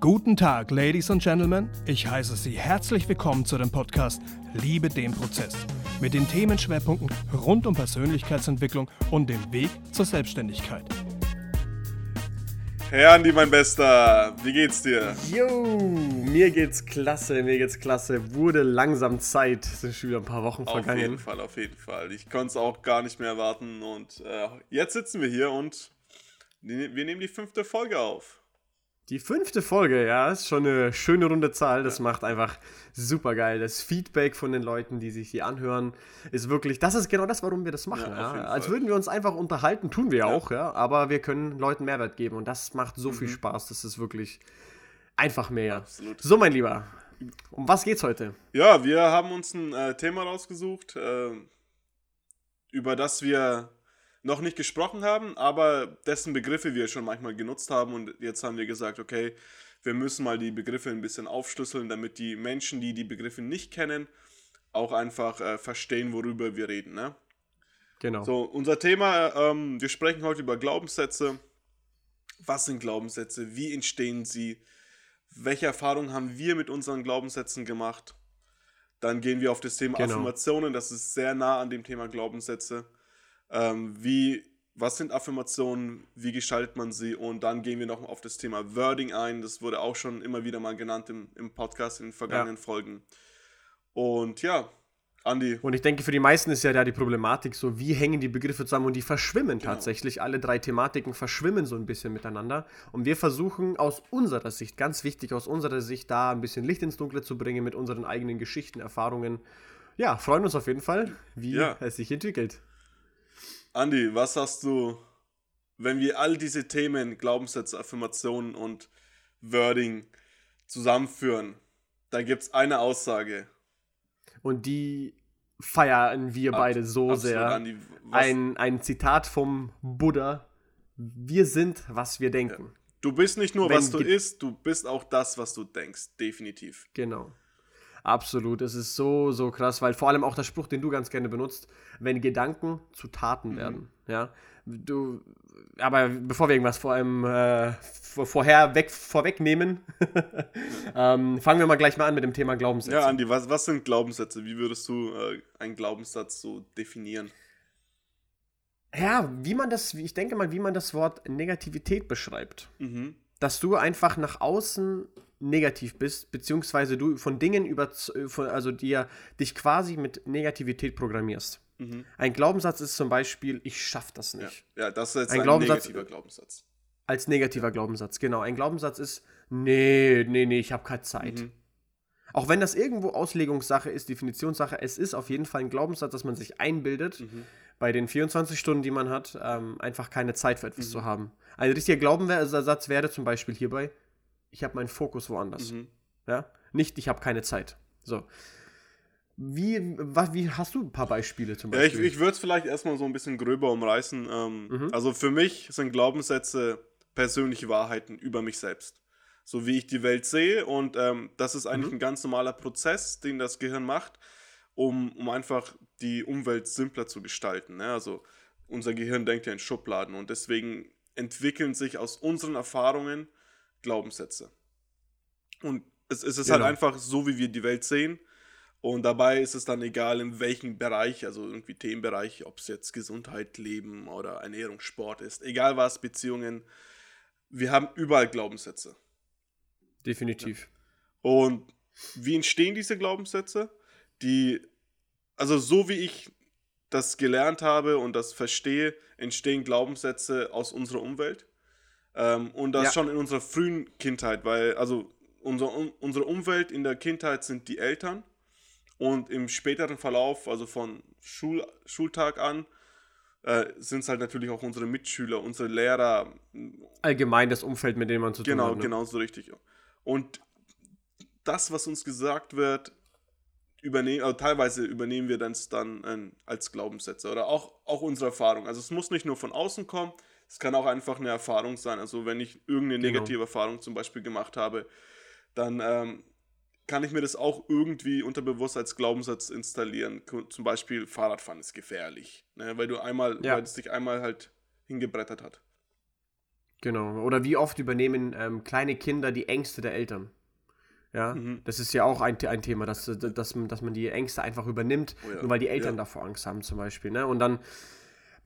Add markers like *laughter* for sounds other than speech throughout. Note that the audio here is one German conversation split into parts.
Guten Tag, Ladies und Gentlemen. Ich heiße Sie herzlich willkommen zu dem Podcast Liebe den Prozess mit den Themenschwerpunkten rund um Persönlichkeitsentwicklung und dem Weg zur Selbstständigkeit. Hey Andi, mein Bester, wie geht's dir? Jo, mir geht's klasse, mir geht's klasse. Wurde langsam Zeit, sind schon wieder ein paar Wochen vergangen. Auf jeden Fall, auf jeden Fall. Ich konnte es auch gar nicht mehr erwarten und äh, jetzt sitzen wir hier und wir nehmen die fünfte Folge auf. Die fünfte Folge, ja, ist schon eine schöne runde Zahl. Das ja. macht einfach super geil. Das Feedback von den Leuten, die sich hier anhören, ist wirklich, das ist genau das, warum wir das machen. Ja, ja. Als würden wir uns einfach unterhalten, tun wir auch, ja, aber wir können Leuten Mehrwert geben und das macht so mhm. viel Spaß. Das ist wirklich einfach mehr. Absolut. So, mein Lieber, um was geht's heute? Ja, wir haben uns ein äh, Thema rausgesucht, äh, über das wir noch nicht gesprochen haben, aber dessen Begriffe wir schon manchmal genutzt haben und jetzt haben wir gesagt, okay, wir müssen mal die Begriffe ein bisschen aufschlüsseln, damit die Menschen, die die Begriffe nicht kennen, auch einfach äh, verstehen, worüber wir reden. Ne? Genau. So, unser Thema, ähm, wir sprechen heute über Glaubenssätze. Was sind Glaubenssätze? Wie entstehen sie? Welche Erfahrungen haben wir mit unseren Glaubenssätzen gemacht? Dann gehen wir auf das Thema genau. Affirmationen, das ist sehr nah an dem Thema Glaubenssätze. Ähm, wie, was sind Affirmationen, wie gestaltet man sie? Und dann gehen wir noch auf das Thema Wording ein. Das wurde auch schon immer wieder mal genannt im, im Podcast in den vergangenen ja. Folgen. Und ja, Andi. Und ich denke, für die meisten ist ja da die Problematik so, wie hängen die Begriffe zusammen und die verschwimmen genau. tatsächlich. Alle drei Thematiken verschwimmen so ein bisschen miteinander. Und wir versuchen aus unserer Sicht, ganz wichtig, aus unserer Sicht da ein bisschen Licht ins Dunkle zu bringen mit unseren eigenen Geschichten, Erfahrungen. Ja, freuen uns auf jeden Fall, wie ja. es sich entwickelt. Andi, was hast du, wenn wir all diese Themen, Glaubenssätze, Affirmationen und Wording zusammenführen? Da gibt es eine Aussage. Und die feiern wir Ab, beide so sehr. Andi, ein, ein Zitat vom Buddha. Wir sind, was wir denken. Ja. Du bist nicht nur, wenn was du isst, du bist auch das, was du denkst. Definitiv. Genau. Absolut, es ist so, so krass, weil vor allem auch der Spruch, den du ganz gerne benutzt, wenn Gedanken zu Taten mhm. werden. Ja, du, aber bevor wir irgendwas vor allem äh, vorher weg, vorwegnehmen, *laughs* ähm, fangen wir mal gleich mal an mit dem Thema Glaubenssätze. Ja, Andi, was, was sind Glaubenssätze? Wie würdest du äh, einen Glaubenssatz so definieren? Ja, wie man das, ich denke mal, wie man das Wort Negativität beschreibt. Mhm. Dass du einfach nach außen negativ bist, beziehungsweise du von Dingen über, also dir dich quasi mit Negativität programmierst. Mhm. Ein Glaubenssatz ist zum Beispiel, ich schaffe das nicht. Ja, ja, das ist jetzt ein, ein Glaubenssatz, negativer Glaubenssatz. Als negativer Glaubenssatz, genau. Ein Glaubenssatz ist, nee, nee, nee, ich habe keine Zeit. Mhm. Auch wenn das irgendwo Auslegungssache ist, Definitionssache, es ist auf jeden Fall ein Glaubenssatz, dass man sich einbildet, mhm. bei den 24 Stunden, die man hat, ähm, einfach keine Zeit für etwas mhm. zu haben. Ein richtiger Glaubenssatz wäre zum Beispiel hierbei, ich habe meinen Fokus woanders. Mhm. Ja? Nicht, ich habe keine Zeit. So. Wie, was, wie hast du ein paar Beispiele zum Beispiel? Ja, ich, ich würde es vielleicht erstmal so ein bisschen gröber umreißen. Ähm, mhm. Also für mich sind Glaubenssätze persönliche Wahrheiten über mich selbst. So wie ich die Welt sehe. Und ähm, das ist eigentlich mhm. ein ganz normaler Prozess, den das Gehirn macht, um, um einfach die Umwelt simpler zu gestalten. Ne? Also unser Gehirn denkt ja in Schubladen und deswegen entwickeln sich aus unseren Erfahrungen Glaubenssätze. Und es, es ist halt genau. halt einfach so, wie wir die Welt sehen. Und dabei ist es dann egal, in welchem Bereich, also irgendwie Themenbereich, ob es jetzt Gesundheit, Leben oder Ernährung, Sport ist, egal was, Beziehungen, wir haben überall Glaubenssätze. Definitiv. Ja. Und wie entstehen diese Glaubenssätze? Die, also so wie ich das gelernt habe und das verstehe, entstehen Glaubenssätze aus unserer Umwelt. Ähm, und das ja. schon in unserer frühen Kindheit, weil, also unser, unsere Umwelt in der Kindheit sind die Eltern und im späteren Verlauf, also von Schul Schultag an, äh, sind es halt natürlich auch unsere Mitschüler, unsere Lehrer. Allgemein das Umfeld, mit dem man zu tun genau, hat. Genau, genau so richtig. Und das, was uns gesagt wird, übernehmen, also teilweise übernehmen wir das dann äh, als Glaubenssätze oder auch, auch unsere Erfahrung. Also es muss nicht nur von außen kommen, es kann auch einfach eine Erfahrung sein. Also wenn ich irgendeine genau. negative Erfahrung zum Beispiel gemacht habe, dann ähm, kann ich mir das auch irgendwie unterbewusst als Glaubenssatz installieren. Zum Beispiel Fahrradfahren ist gefährlich, ne? weil du einmal, ja. weil es dich einmal halt hingebrettert hat. Genau. Oder wie oft übernehmen ähm, kleine Kinder die Ängste der Eltern? Ja, mhm. das ist ja auch ein, ein Thema, dass, dass, dass man die Ängste einfach übernimmt, oh ja. nur weil die Eltern ja. davor Angst haben zum Beispiel. Ne? Und dann,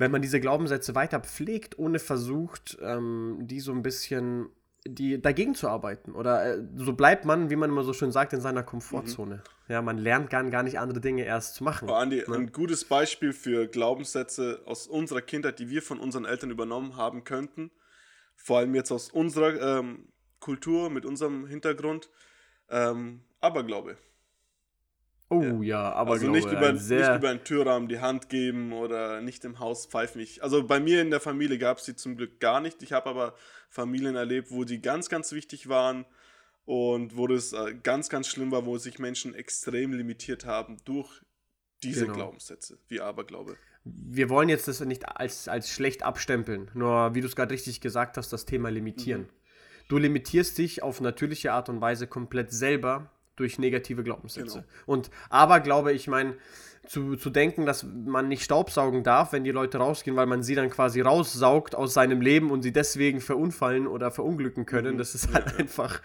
wenn man diese Glaubenssätze weiter pflegt, ohne versucht, ähm, die so ein bisschen die dagegen zu arbeiten. Oder äh, so bleibt man, wie man immer so schön sagt, in seiner Komfortzone. Mhm. Ja, man lernt gar, gar nicht andere Dinge erst zu machen. Oh, Andi, ne? ein gutes Beispiel für Glaubenssätze aus unserer Kindheit, die wir von unseren Eltern übernommen haben könnten, vor allem jetzt aus unserer ähm, Kultur, mit unserem Hintergrund, ähm, Aberglaube. Oh ja, aber also nicht über, nicht über einen Türrahmen die Hand geben oder nicht im Haus pfeifen. Ich, also bei mir in der Familie gab es die zum Glück gar nicht. Ich habe aber Familien erlebt, wo die ganz, ganz wichtig waren und wo das äh, ganz, ganz schlimm war, wo sich Menschen extrem limitiert haben durch diese genau. Glaubenssätze, wie Aberglaube. Wir wollen jetzt das nicht als, als schlecht abstempeln, nur wie du es gerade richtig gesagt hast, das Thema limitieren. Mhm. Du limitierst dich auf natürliche Art und Weise komplett selber durch negative Glaubenssätze. Genau. Und aber glaube ich, meine, zu, zu denken, dass man nicht staubsaugen darf, wenn die Leute rausgehen, weil man sie dann quasi raussaugt aus seinem Leben und sie deswegen verunfallen oder verunglücken können. Mhm. Das ist halt ja. einfach,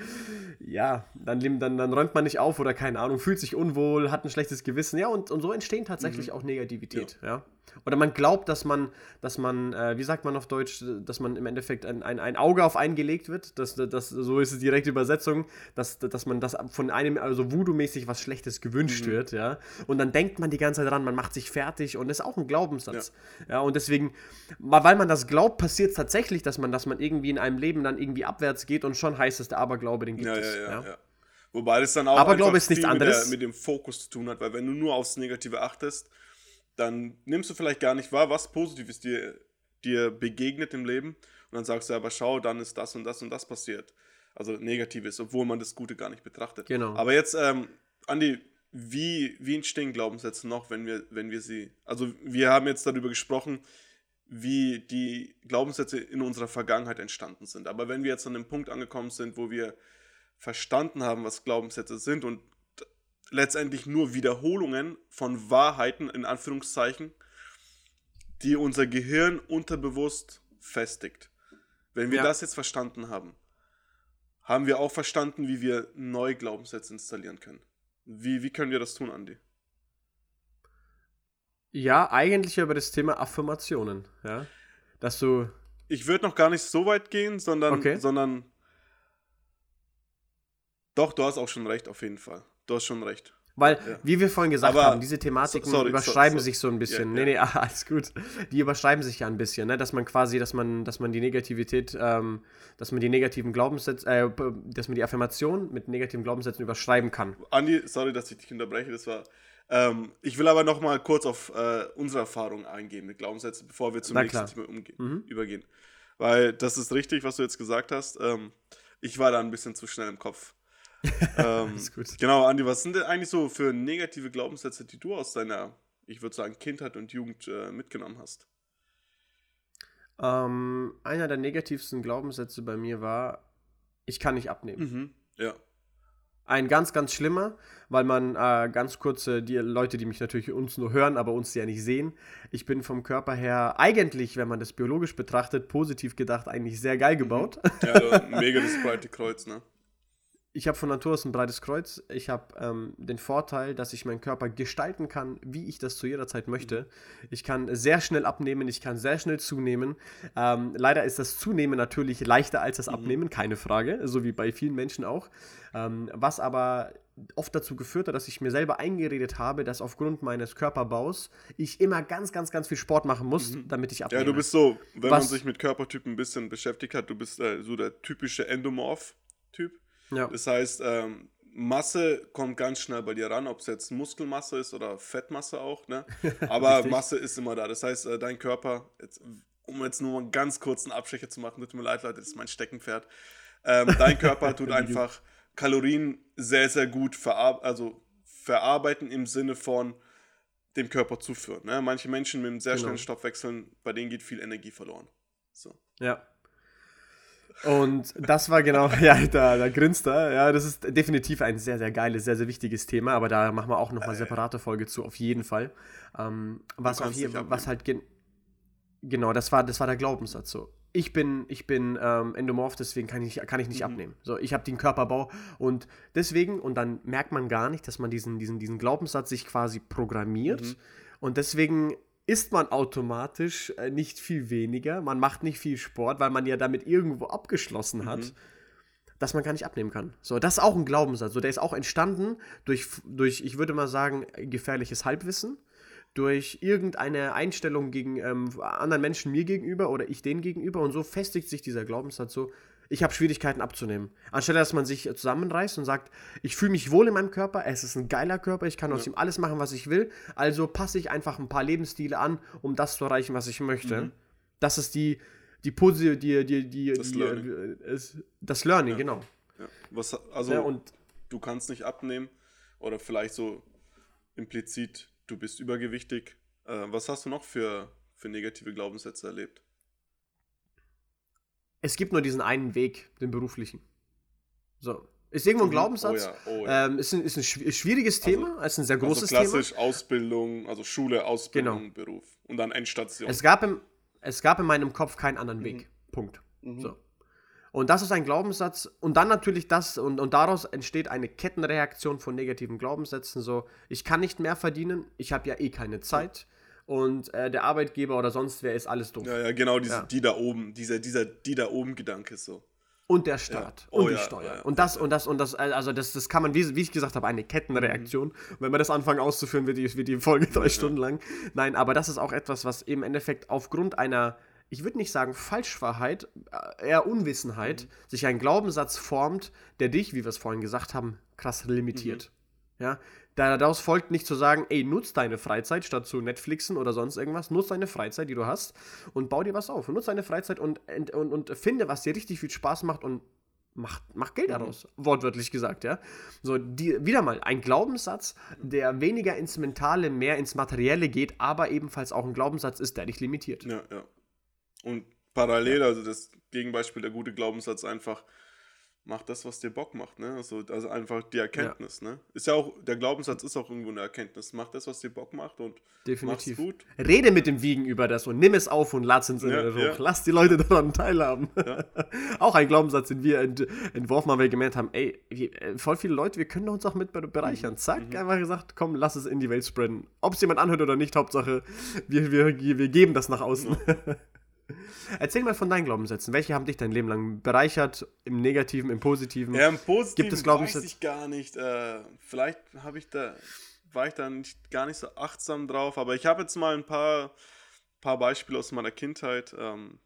ja, dann, dann, dann räumt man nicht auf oder keine Ahnung, fühlt sich unwohl, hat ein schlechtes Gewissen. Ja, und, und so entstehen tatsächlich mhm. auch Negativität. Ja. ja. Oder man glaubt, dass man, dass man, äh, wie sagt man auf Deutsch, dass man im Endeffekt ein, ein, ein Auge auf einen gelegt wird. Das, das, so ist es direkte Übersetzung, dass, dass man das von einem, also Voodoo-mäßig was Schlechtes gewünscht mhm. wird, ja. Und dann denkt man die ganze Zeit dran, man macht sich fertig und das ist auch ein Glaubenssatz. Ja, ja und deswegen, weil man das glaubt, passiert es tatsächlich, dass man, dass man irgendwie in einem Leben dann irgendwie abwärts geht und schon heißt es, der Aberglaube, den gibt ja, es. Ja, ja, Wobei das dann auch Aberglaube ist nichts anderes. Mit, der, mit dem Fokus zu tun hat, weil wenn du nur aufs Negative achtest, dann nimmst du vielleicht gar nicht wahr, was Positives dir, dir begegnet im Leben. Und dann sagst du aber, schau, dann ist das und das und das passiert. Also Negatives, obwohl man das Gute gar nicht betrachtet. Genau. Aber jetzt, ähm, Andi, wie, wie entstehen Glaubenssätze noch, wenn wir, wenn wir sie. Also, wir haben jetzt darüber gesprochen, wie die Glaubenssätze in unserer Vergangenheit entstanden sind. Aber wenn wir jetzt an dem Punkt angekommen sind, wo wir verstanden haben, was Glaubenssätze sind und letztendlich nur Wiederholungen von Wahrheiten, in Anführungszeichen, die unser Gehirn unterbewusst festigt. Wenn wir ja. das jetzt verstanden haben, haben wir auch verstanden, wie wir neue Glaubenssätze installieren können. Wie, wie können wir das tun, Andi? Ja, eigentlich über das Thema Affirmationen, ja. Dass du. Ich würde noch gar nicht so weit gehen, sondern, okay. sondern. Doch, du hast auch schon recht, auf jeden Fall. Du hast schon recht. Weil, ja. wie wir vorhin gesagt Aber, haben, diese Thematiken sorry, überschreiben sorry, sich so ein bisschen. Ja, nee, nee, *laughs* alles gut. Die überschreiben sich ja ein bisschen, ne? Dass man quasi, dass man, dass man die Negativität, ähm, dass man die negativen Glaubenssätze, äh, dass man die Affirmation mit negativen Glaubenssätzen überschreiben kann. Andi, sorry, dass ich dich unterbreche, das war. Ähm, ich will aber noch mal kurz auf äh, unsere Erfahrungen eingehen mit Glaubenssätzen, bevor wir zum Na, nächsten Thema umgehen, mhm. übergehen. Weil das ist richtig, was du jetzt gesagt hast. Ähm, ich war da ein bisschen zu schnell im Kopf *laughs* ähm, genau, Andi, was sind denn eigentlich so für negative Glaubenssätze, die du aus deiner, ich würde sagen, Kindheit und Jugend äh, mitgenommen hast? Ähm, einer der negativsten Glaubenssätze bei mir war, ich kann nicht abnehmen. Mhm, ja. Ein ganz, ganz schlimmer, weil man äh, ganz kurze, die Leute, die mich natürlich uns nur hören, aber uns ja nicht sehen. Ich bin vom Körper her eigentlich, wenn man das biologisch betrachtet, positiv gedacht, eigentlich sehr geil mhm. gebaut. Ja, mega das breite Kreuz, ne? Ich habe von Natur aus ein breites Kreuz. Ich habe ähm, den Vorteil, dass ich meinen Körper gestalten kann, wie ich das zu jeder Zeit möchte. Ich kann sehr schnell abnehmen, ich kann sehr schnell zunehmen. Ähm, leider ist das Zunehmen natürlich leichter als das mhm. Abnehmen, keine Frage, so wie bei vielen Menschen auch. Ähm, was aber oft dazu geführt hat, dass ich mir selber eingeredet habe, dass aufgrund meines Körperbaus ich immer ganz, ganz, ganz viel Sport machen muss, mhm. damit ich abnehme. Ja, du bist so, wenn was, man sich mit Körpertypen ein bisschen beschäftigt hat, du bist äh, so der typische Endomorph-Typ. Ja. Das heißt, ähm, Masse kommt ganz schnell bei dir ran, ob es jetzt Muskelmasse ist oder Fettmasse auch, ne? *laughs* Aber Masse ist immer da. Das heißt, äh, dein Körper, jetzt, um jetzt nur mal einen ganz kurzen Abstecher zu machen, tut mir leid, Leute, das ist mein Steckenpferd. Ähm, dein *laughs* Körper tut einfach Kalorien sehr, sehr gut verar also verarbeiten im Sinne von dem Körper zuführen. Ne? Manche Menschen mit einem sehr genau. schnellen Stoffwechsel, bei denen geht viel Energie verloren. So. Ja, und das war genau, *laughs* ja, da, da grinst er. Ja, das ist definitiv ein sehr, sehr geiles, sehr, sehr wichtiges Thema, aber da machen wir auch nochmal eine separate Folge zu, auf jeden Fall. Ähm, was, auch hier, was halt, gen genau, das war, das war der Glaubenssatz so. ich bin, ich bin ähm, endomorph, deswegen kann ich, kann ich nicht mhm. abnehmen. So, ich habe den Körperbau und deswegen, und dann merkt man gar nicht, dass man diesen, diesen, diesen Glaubenssatz sich quasi programmiert. Mhm. Und deswegen isst man automatisch äh, nicht viel weniger, man macht nicht viel Sport, weil man ja damit irgendwo abgeschlossen hat. Mhm dass man gar nicht abnehmen kann. So, das ist auch ein Glaubenssatz. So, der ist auch entstanden durch, durch ich würde mal sagen, gefährliches Halbwissen durch irgendeine Einstellung gegen ähm, anderen Menschen mir gegenüber oder ich denen gegenüber und so festigt sich dieser Glaubenssatz so, ich habe Schwierigkeiten abzunehmen. Anstelle, dass man sich zusammenreißt und sagt, ich fühle mich wohl in meinem Körper, es ist ein geiler Körper, ich kann ja. aus ihm alles machen, was ich will, also passe ich einfach ein paar Lebensstile an, um das zu erreichen, was ich möchte. Mhm. Das ist die, die Positive, die, die, die, das die, Learning, äh, ist, das Learning ja. genau. Ja. Was, also, ja, und du kannst nicht abnehmen oder vielleicht so implizit du bist übergewichtig. Äh, was hast du noch für, für negative Glaubenssätze erlebt? Es gibt nur diesen einen Weg, den beruflichen. So. Ist irgendwo ein mhm. Glaubenssatz. Oh ja, oh ja. Ähm, ist, ein, ist ein schwieriges also, Thema, ist ein sehr also großes also klassisch Thema. Ausbildung, also Schule, Ausbildung, genau. Beruf und dann Endstation. Es gab, im, es gab in meinem Kopf keinen anderen Weg. Mhm. Punkt. Mhm. So. Und das ist ein Glaubenssatz. Und dann natürlich das, und, und daraus entsteht eine Kettenreaktion von negativen Glaubenssätzen. So, ich kann nicht mehr verdienen, ich habe ja eh keine Zeit. Und äh, der Arbeitgeber oder sonst wer ist alles doof. Ja, ja, genau, diese, ja. die da oben, dieser, dieser die da oben Gedanke so. Und der Staat ja. oh, und die ja, Steuer. Ja, und das und das und das, also das, das kann man, wie, wie ich gesagt habe, eine Kettenreaktion. Mhm. Wenn wir das anfangen auszuführen, wird die, wird die Folge drei Stunden lang. Nein, aber das ist auch etwas, was im Endeffekt aufgrund einer ich würde nicht sagen Falschwahrheit, äh, eher Unwissenheit, mhm. sich ein Glaubenssatz formt, der dich, wie wir es vorhin gesagt haben, krass limitiert. Mhm. Ja, daraus folgt nicht zu sagen, ey, nutz deine Freizeit statt zu Netflixen oder sonst irgendwas, nutz deine Freizeit, die du hast und bau dir was auf. Nutz deine Freizeit und, und, und, und finde, was dir richtig viel Spaß macht und mach, mach Geld mhm. daraus, mhm. wortwörtlich gesagt, ja. So, die, wieder mal, ein Glaubenssatz, der weniger ins Mentale, mehr ins Materielle geht, aber ebenfalls auch ein Glaubenssatz ist, der dich limitiert. Ja, ja. Und parallel, also das Gegenbeispiel, der gute Glaubenssatz einfach, mach das, was dir Bock macht, ne? Also, also einfach die Erkenntnis, ja. ne? Ist ja auch, der Glaubenssatz ist auch irgendwo eine Erkenntnis. Mach das, was dir Bock macht und Definitiv. mach's gut. Rede mit dem Wiegen über das und nimm es auf und lad's ins Internet ja, hoch. Ja. Lass die Leute *laughs* daran teilhaben. Ja. *laughs* auch ein Glaubenssatz, den wir ent entworfen haben, weil wir gemerkt haben, ey, äh, voll viele Leute, wir können uns auch mit bereichern. Mhm. Zack, mhm. einfach gesagt, komm, lass es in die Welt spreaden. Ob es jemand anhört oder nicht, Hauptsache, wir, wir, wir geben das nach außen. *laughs* Erzähl mal von deinen Glaubenssätzen. Welche haben dich dein Leben lang bereichert? Im Negativen, im Positiven? Ja, im Positiven Gibt es Glaubenssätze? weiß ich gar nicht. Äh, vielleicht habe ich da, war ich da nicht, gar nicht so achtsam drauf, aber ich habe jetzt mal ein paar, paar Beispiele aus meiner Kindheit. Ähm,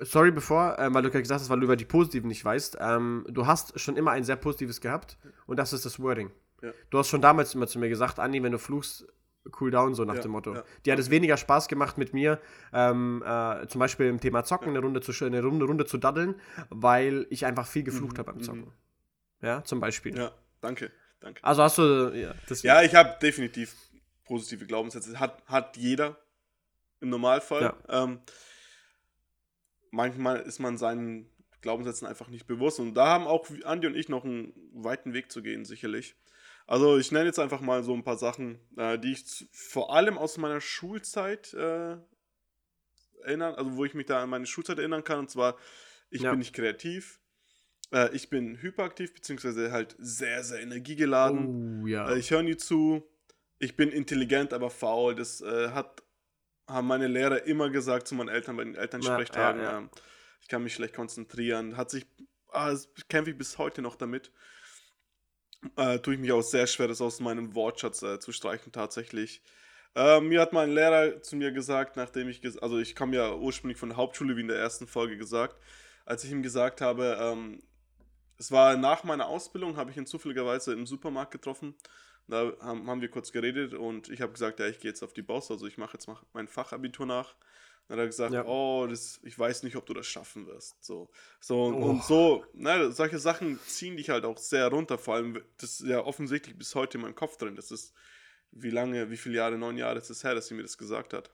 Sorry, bevor, äh, weil du gerade gesagt hast, weil du über die Positiven nicht weißt. Ähm, du hast schon immer ein sehr Positives gehabt und das ist das Wording. Ja. Du hast schon damals immer zu mir gesagt, Andi, wenn du fluchst, cool down, so nach ja, dem Motto. Ja. Die hat es weniger Spaß gemacht mit mir, ähm, äh, zum Beispiel im Thema Zocken, eine, Runde zu, eine Runde, Runde zu daddeln, weil ich einfach viel geflucht mhm, habe beim Zocken. Mhm. Ja, zum Beispiel. Ja, danke, danke. Also hast du, ja. Ja, ich habe definitiv positive Glaubenssätze. Hat, hat jeder im Normalfall. Ähm, manchmal ist man seinen Glaubenssätzen einfach nicht bewusst. Und da haben auch Andi und ich noch einen weiten Weg zu gehen, sicherlich. Also ich nenne jetzt einfach mal so ein paar Sachen, äh, die ich vor allem aus meiner Schulzeit äh, erinnern, also wo ich mich da an meine Schulzeit erinnern kann. Und zwar, ich ja. bin nicht kreativ, äh, ich bin hyperaktiv, beziehungsweise halt sehr, sehr energiegeladen. Oh, ja. Äh, ich höre nie zu. Ich bin intelligent, aber faul. Das äh, hat, haben meine Lehrer immer gesagt zu meinen Eltern bei den Elternsprechtagen. Ja, ähm, ich kann mich schlecht konzentrieren. Hat sich, ah, kämpfe ich bis heute noch damit äh, tue ich mich auch sehr schwer, das aus meinem Wortschatz äh, zu streichen tatsächlich. Äh, mir hat mein Lehrer zu mir gesagt, nachdem ich, also ich komme ja ursprünglich von der Hauptschule, wie in der ersten Folge gesagt, als ich ihm gesagt habe, ähm, es war nach meiner Ausbildung, habe ich ihn zufälligerweise im Supermarkt getroffen. Da haben, haben wir kurz geredet und ich habe gesagt, ja, ich gehe jetzt auf die Boss, also ich mache jetzt mein Fachabitur nach. Dann hat er gesagt, ja. oh, das, ich weiß nicht, ob du das schaffen wirst. So, so oh. und so, ne, solche Sachen ziehen dich halt auch sehr runter. Vor allem, das ist ja offensichtlich bis heute in meinem Kopf drin. Das ist, wie lange, wie viele Jahre, neun Jahre ist es her, dass sie mir das gesagt hat.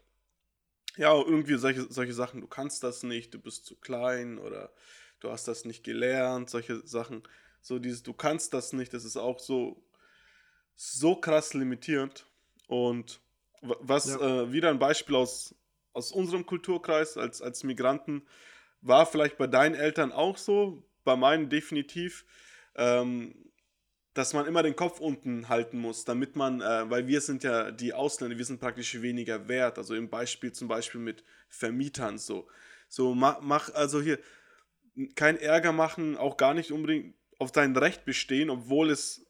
Ja, irgendwie solche, solche Sachen, du kannst das nicht, du bist zu klein oder du hast das nicht gelernt, solche Sachen. So dieses, du kannst das nicht, das ist auch so, so krass limitierend. Und was ja. äh, wieder ein Beispiel aus aus unserem Kulturkreis als, als Migranten war vielleicht bei deinen Eltern auch so, bei meinen definitiv, ähm, dass man immer den Kopf unten halten muss, damit man, äh, weil wir sind ja die Ausländer, wir sind praktisch weniger wert. Also im Beispiel zum Beispiel mit Vermietern so. So, mach, mach also hier kein Ärger machen, auch gar nicht unbedingt auf dein Recht bestehen, obwohl es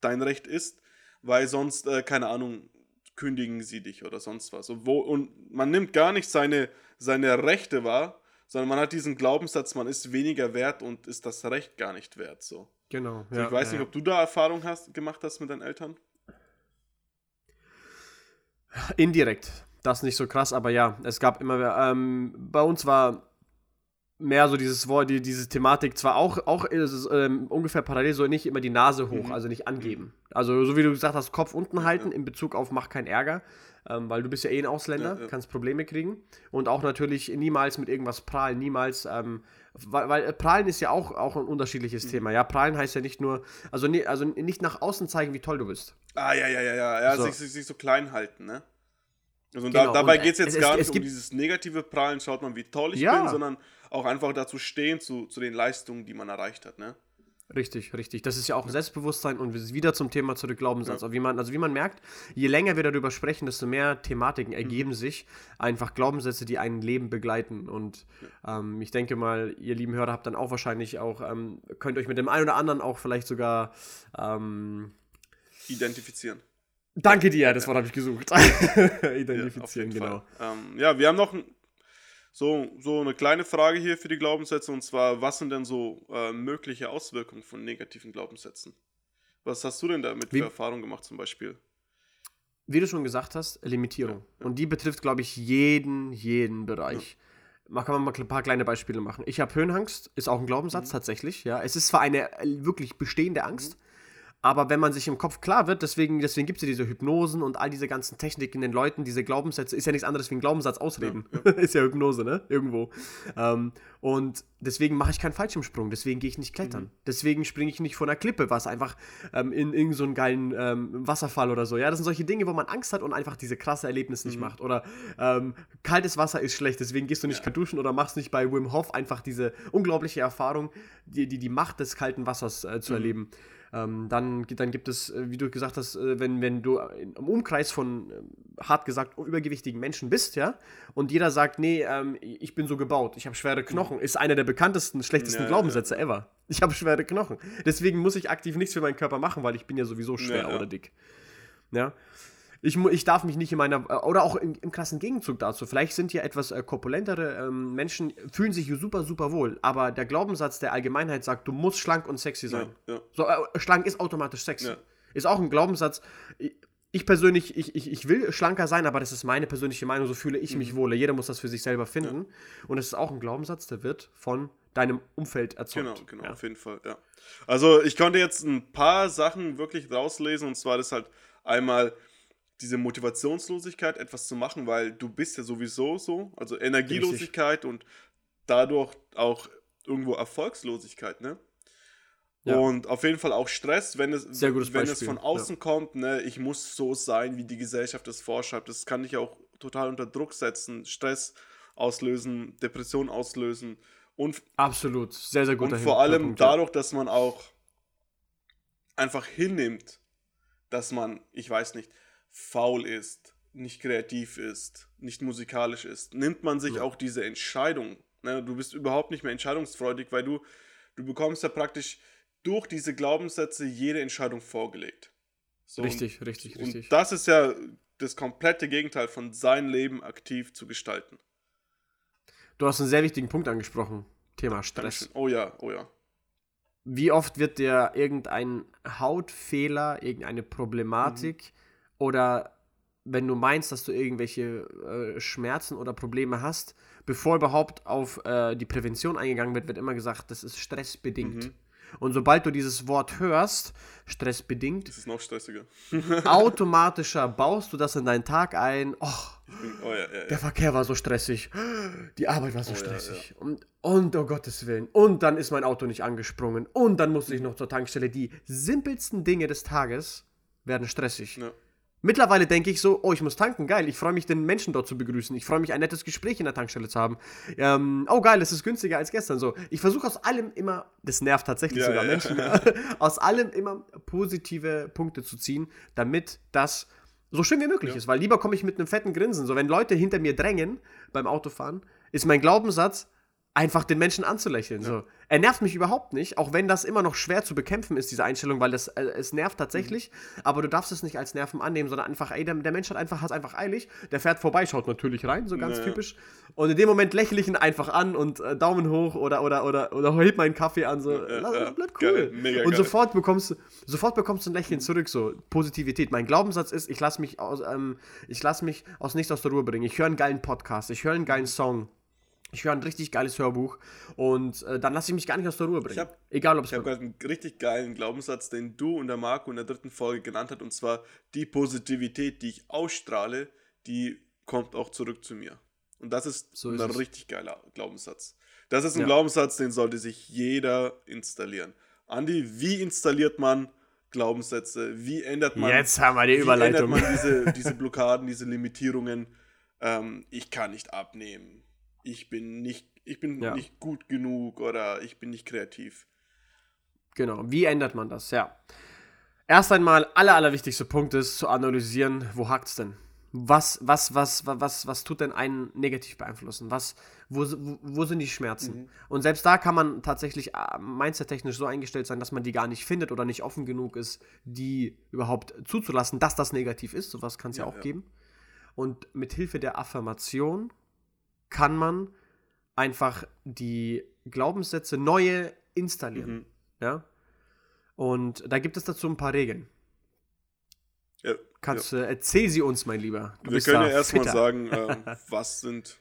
dein Recht ist, weil sonst, äh, keine Ahnung, kündigen sie dich oder sonst was. Obwohl, und man nimmt gar nicht seine, seine Rechte wahr, sondern man hat diesen Glaubenssatz, man ist weniger wert und ist das Recht gar nicht wert. So. Genau. So, ja, ich weiß ja. nicht, ob du da Erfahrung hast, gemacht hast mit deinen Eltern. Indirekt. Das nicht so krass, aber ja, es gab immer, ähm, bei uns war mehr so dieses Wort, die, diese Thematik zwar auch, auch ist, ähm, ungefähr parallel, so nicht immer die Nase hoch, mhm. also nicht angeben. Also so wie du gesagt hast, Kopf unten halten ja. in Bezug auf mach keinen Ärger, ähm, weil du bist ja eh ein Ausländer, ja, ja. kannst Probleme kriegen und auch natürlich niemals mit irgendwas prahlen, niemals, ähm, weil, weil, prahlen ist ja auch, auch ein unterschiedliches mhm. Thema. Ja, prahlen heißt ja nicht nur, also, ne, also nicht nach außen zeigen, wie toll du bist. Ah ja ja ja ja, ja so. sich, sich so klein halten, ne? Also genau. da, dabei geht es jetzt gar es, nicht um dieses negative Prahlen, schaut man, wie toll ich bin, sondern auch einfach dazu stehen, zu, zu den Leistungen, die man erreicht hat, ne? Richtig, richtig. Das ist ja auch Selbstbewusstsein und wieder zum Thema zurück Glaubenssatz. Ja. Wie man, also wie man merkt, je länger wir darüber sprechen, desto mehr Thematiken ergeben mhm. sich. Einfach Glaubenssätze, die ein Leben begleiten. Und ja. ähm, ich denke mal, ihr lieben Hörer habt dann auch wahrscheinlich auch, ähm, könnt euch mit dem einen oder anderen auch vielleicht sogar ähm, identifizieren. Danke dir, das Wort habe ich gesucht. *laughs* Identifizieren, ja, genau. Ähm, ja, wir haben noch so, so eine kleine Frage hier für die Glaubenssätze und zwar, was sind denn so äh, mögliche Auswirkungen von negativen Glaubenssätzen? Was hast du denn damit für Erfahrungen gemacht zum Beispiel? Wie du schon gesagt hast, Limitierung. Ja, ja. Und die betrifft, glaube ich, jeden, jeden Bereich. Ja. kann man mal ein paar kleine Beispiele machen. Ich habe Höhenangst, ist auch ein Glaubenssatz mhm. tatsächlich. Ja, es ist zwar eine äh, wirklich bestehende Angst, mhm. Aber wenn man sich im Kopf klar wird, deswegen, deswegen gibt es ja diese Hypnosen und all diese ganzen Techniken den Leuten, diese Glaubenssätze, ist ja nichts anderes wie ein Glaubenssatz ausreden. Ja, ja. *laughs* ist ja Hypnose, ne? Irgendwo. Ähm, und deswegen mache ich keinen Fallschirmsprung, deswegen gehe ich nicht klettern. Mhm. Deswegen springe ich nicht von der Klippe, was einfach ähm, in irgendeinen so geilen ähm, Wasserfall oder so. Ja, das sind solche Dinge, wo man Angst hat und einfach diese krasse Erlebnis nicht mhm. macht. Oder ähm, kaltes Wasser ist schlecht, deswegen gehst du nicht ja. duschen oder machst nicht bei Wim Hof einfach diese unglaubliche Erfahrung, die, die, die Macht des kalten Wassers äh, zu mhm. erleben. Ähm, dann, dann gibt es, äh, wie du gesagt hast, äh, wenn, wenn du im Umkreis von, äh, hart gesagt, übergewichtigen Menschen bist, ja, und jeder sagt, nee, ähm, ich bin so gebaut, ich habe schwere Knochen, ist einer der bekanntesten, schlechtesten ja, Glaubenssätze ja. ever. *laughs* Ich habe schwere Knochen. Deswegen muss ich aktiv nichts für meinen Körper machen, weil ich bin ja sowieso schwer ja, oder dick. Ja. Ich, ich darf mich nicht in meiner, äh, oder auch im, im krassen Gegenzug dazu, vielleicht sind ja etwas äh, korpulentere ähm, Menschen, fühlen sich super, super wohl, aber der Glaubenssatz der Allgemeinheit sagt, du musst schlank und sexy sein. Ja, ja. So, äh, schlank ist automatisch sexy. Ja. Ist auch ein Glaubenssatz. Ich, persönlich, ich, ich, ich will schlanker sein, aber das ist meine persönliche Meinung, so fühle ich mhm. mich wohl. Jeder muss das für sich selber finden. Und es ist auch ein Glaubenssatz, der wird von deinem Umfeld erzeugt. Genau, genau, auf jeden Fall, ja. Also ich konnte jetzt ein paar Sachen wirklich rauslesen und zwar das halt einmal diese Motivationslosigkeit, etwas zu machen, weil du bist ja sowieso so, also Energielosigkeit Richtig. und dadurch auch irgendwo Erfolgslosigkeit, ne? Ja. Und auf jeden Fall auch Stress, wenn es, wenn es von außen ja. kommt, ne, ich muss so sein, wie die Gesellschaft es vorschreibt. Das kann dich auch total unter Druck setzen, Stress auslösen, Depression auslösen. Und, Absolut, sehr, sehr gut. Und vor allem Punkt, dadurch, dass man auch einfach hinnimmt, dass man, ich weiß nicht, faul ist, nicht kreativ ist, nicht musikalisch ist, nimmt man sich ja. auch diese Entscheidung. Ne? Du bist überhaupt nicht mehr entscheidungsfreudig, weil du, du bekommst ja praktisch durch diese Glaubenssätze jede Entscheidung vorgelegt. So, richtig, und, richtig, richtig. Und das ist ja das komplette Gegenteil von sein Leben aktiv zu gestalten. Du hast einen sehr wichtigen Punkt angesprochen. Thema Stress. Dankeschön. Oh ja, oh ja. Wie oft wird dir irgendein Hautfehler, irgendeine Problematik mhm oder wenn du meinst, dass du irgendwelche äh, Schmerzen oder Probleme hast, bevor überhaupt auf äh, die Prävention eingegangen wird, wird immer gesagt, das ist stressbedingt. Mhm. Und sobald du dieses Wort hörst, stressbedingt, das ist noch stressiger. *laughs* automatischer baust du das in deinen Tag ein. Oh, oh ja, ja, ja. der Verkehr war so stressig, die Arbeit war so oh, stressig. Und, und oh Gottes Willen. Und dann ist mein Auto nicht angesprungen. Und dann musste ich noch zur Tankstelle. Die simpelsten Dinge des Tages werden stressig. Mittlerweile denke ich so, oh, ich muss tanken, geil. Ich freue mich, den Menschen dort zu begrüßen. Ich freue mich, ein nettes Gespräch in der Tankstelle zu haben. Ähm, oh, geil, es ist günstiger als gestern. So, ich versuche aus allem immer, das nervt tatsächlich ja, sogar ja. Menschen, *laughs* aus allem immer positive Punkte zu ziehen, damit das so schön wie möglich ja. ist. Weil lieber komme ich mit einem fetten Grinsen. So, wenn Leute hinter mir drängen beim Autofahren, ist mein Glaubenssatz, einfach den Menschen anzulächeln. Ja. So. Er nervt mich überhaupt nicht, auch wenn das immer noch schwer zu bekämpfen ist, diese Einstellung, weil das, äh, es nervt tatsächlich, mhm. aber du darfst es nicht als Nerven annehmen, sondern einfach, ey, der, der Mensch hat einfach, hat einfach eilig, der fährt vorbei, schaut natürlich rein, so ganz ja. typisch. Und in dem Moment lächle ich ihn einfach an und äh, Daumen hoch oder, oder, oder, oder heb meinen Kaffee an, so, ja, ja, bleibt cool. Geil, und geil. sofort bekommst, sofort bekommst du ein Lächeln zurück, so Positivität. Mein Glaubenssatz ist, ich lasse mich aus, ähm, ich lasse mich aus nichts aus der Ruhe bringen. Ich höre einen geilen Podcast, ich höre einen geilen Song ich höre ein richtig geiles Hörbuch und äh, dann lasse ich mich gar nicht aus der Ruhe bringen. Ich hab, Egal, ob es Ich habe gerade einen richtig geilen Glaubenssatz, den du und der Marco in der dritten Folge genannt hat, und zwar die Positivität, die ich ausstrahle, die kommt auch zurück zu mir. Und das ist, so ist ein es. richtig geiler Glaubenssatz. Das ist ein ja. Glaubenssatz, den sollte sich jeder installieren. Andi, wie installiert man Glaubenssätze? Wie ändert man, Jetzt haben wir die Überleitung. Wie ändert man diese, *laughs* diese Blockaden, diese Limitierungen? Ähm, ich kann nicht abnehmen ich bin nicht, ich bin ja. nicht gut genug oder ich bin nicht kreativ. Genau, wie ändert man das? Ja. Erst einmal, aller, allerwichtigste Punkt ist zu analysieren, wo hakt es denn? Was, was, was, was, was tut denn einen negativ beeinflussen? Was, wo, wo, wo sind die Schmerzen? Mhm. Und selbst da kann man tatsächlich äh, mindset-technisch so eingestellt sein, dass man die gar nicht findet oder nicht offen genug ist, die überhaupt zuzulassen, dass das negativ ist. Sowas kann es ja, ja, auch ja. geben. Und mit Hilfe der Affirmation kann man einfach die Glaubenssätze neue installieren. Mhm. Ja. Und da gibt es dazu ein paar Regeln. Ja, Kannst ja. Äh, erzähl sie uns, mein Lieber. Du Wir können ja erstmal sagen, ähm, *laughs* was sind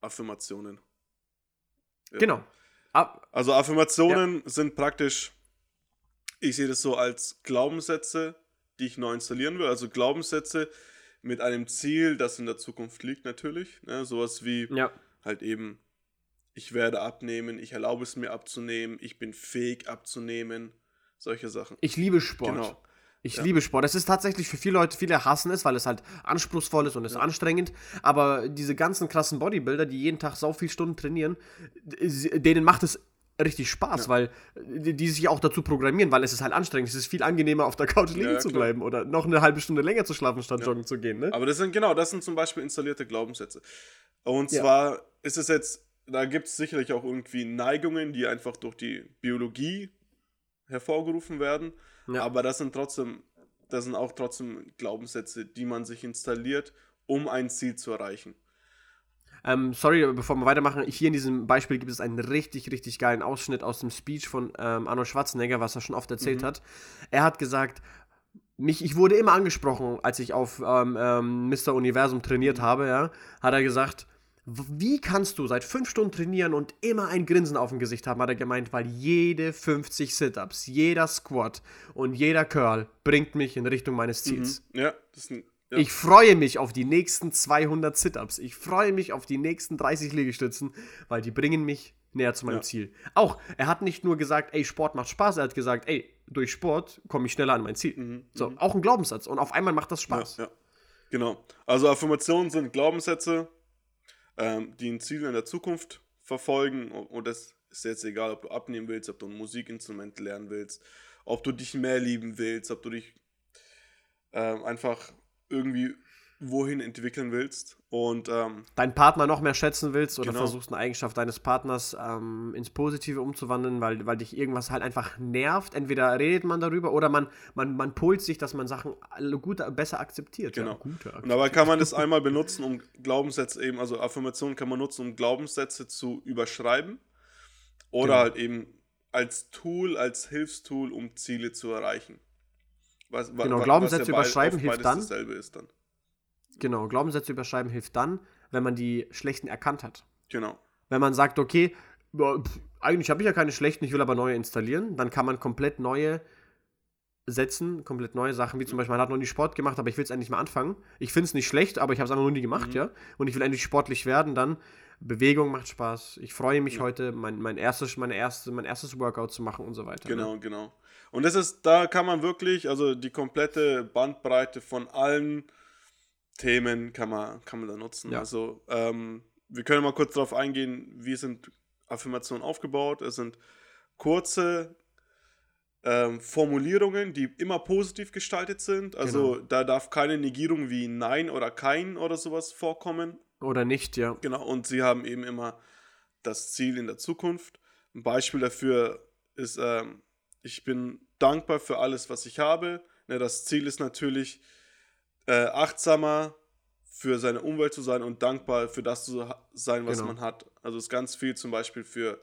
Affirmationen? Ja. Genau. Ab also Affirmationen sind praktisch, ich sehe das so als Glaubenssätze, die ich neu installieren will. Also Glaubenssätze, mit einem Ziel, das in der Zukunft liegt natürlich. Ne? Sowas wie ja. halt eben, ich werde abnehmen, ich erlaube es mir abzunehmen, ich bin fähig abzunehmen, solche Sachen. Ich liebe Sport. Genau. Ich ja. liebe Sport. Es ist tatsächlich für viele Leute, viele hassen es, weil es halt anspruchsvoll ist und ist ja. anstrengend. Aber diese ganzen krassen Bodybuilder, die jeden Tag so viele Stunden trainieren, denen macht es richtig Spaß, ja. weil die, die, sich auch dazu programmieren, weil es ist halt anstrengend. Es ist viel angenehmer, auf der Couch liegen ja, zu bleiben oder noch eine halbe Stunde länger zu schlafen, statt joggen zu gehen. Ne? Aber das sind genau, das sind zum Beispiel installierte Glaubenssätze. Und zwar ist es jetzt, da gibt es sicherlich auch irgendwie Neigungen, die einfach durch die Biologie hervorgerufen werden. Aber das sind trotzdem, das sind auch trotzdem Glaubenssätze, die man sich installiert, um ein Ziel zu erreichen. Ähm, sorry, bevor wir weitermachen, hier in diesem Beispiel gibt es einen richtig, richtig geilen Ausschnitt aus dem Speech von ähm, Arnold Schwarzenegger, was er schon oft erzählt mhm. hat. Er hat gesagt, mich, ich wurde immer angesprochen, als ich auf ähm, ähm, Mr. Universum trainiert mhm. habe, ja, hat er gesagt, wie kannst du seit fünf Stunden trainieren und immer ein Grinsen auf dem Gesicht haben, hat er gemeint, weil jede 50 Sit-Ups, jeder Squat und jeder Curl bringt mich in Richtung meines Ziels. Mhm. Ja, das ist ein ja. Ich freue mich auf die nächsten 200 Sit-Ups. Ich freue mich auf die nächsten 30 Liegestützen, weil die bringen mich näher zu meinem ja. Ziel. Auch, er hat nicht nur gesagt, ey, Sport macht Spaß, er hat gesagt, ey, durch Sport komme ich schneller an mein Ziel. Mhm. So, mhm. auch ein Glaubenssatz. Und auf einmal macht das Spaß. Ja, ja. Genau. Also Affirmationen sind Glaubenssätze, ähm, die ein Ziel in der Zukunft verfolgen. Und das ist jetzt egal, ob du abnehmen willst, ob du ein Musikinstrument lernen willst, ob du dich mehr lieben willst, ob du dich ähm, einfach irgendwie wohin entwickeln willst und ähm, deinen Partner noch mehr schätzen willst oder genau. versuchst eine Eigenschaft deines Partners ähm, ins Positive umzuwandeln, weil, weil dich irgendwas halt einfach nervt. Entweder redet man darüber oder man, man, man polt sich, dass man Sachen gut, besser akzeptiert. Genau. Ja, akzeptiert. Und dabei kann man das einmal benutzen, um Glaubenssätze eben, also Affirmationen kann man nutzen, um Glaubenssätze zu überschreiben oder genau. halt eben als Tool, als Hilfstool, um Ziele zu erreichen. Was, genau, was, Glaubenssätze ja überschreiben hilft dann. dann. Genau, Glaubenssätze überschreiben hilft dann, wenn man die schlechten erkannt hat. Genau. Wenn man sagt, okay, eigentlich habe ich ja keine schlechten, ich will aber neue installieren, dann kann man komplett neue setzen, komplett neue Sachen, wie zum Beispiel, man hat noch nie Sport gemacht, aber ich will es endlich mal anfangen. Ich finde es nicht schlecht, aber ich habe es einfach noch nie gemacht, mhm. ja. Und ich will endlich sportlich werden, dann Bewegung macht Spaß. Ich freue mich ja. heute, mein, mein, erstes, meine erste, mein erstes Workout zu machen und so weiter. Genau, ne? genau. Und das ist, da kann man wirklich, also die komplette Bandbreite von allen Themen kann man, kann man da nutzen. Ja. Also, ähm, wir können mal kurz darauf eingehen, wie sind Affirmationen aufgebaut. Es sind kurze ähm, Formulierungen, die immer positiv gestaltet sind. Also genau. da darf keine Negierung wie Nein oder Kein oder sowas vorkommen. Oder nicht, ja. Genau, und sie haben eben immer das Ziel in der Zukunft. Ein Beispiel dafür ist, ähm, ich bin dankbar für alles, was ich habe. Ne, das Ziel ist natürlich, äh, achtsamer für seine Umwelt zu sein und dankbar für das zu sein, was genau. man hat. Also ist ganz viel zum Beispiel für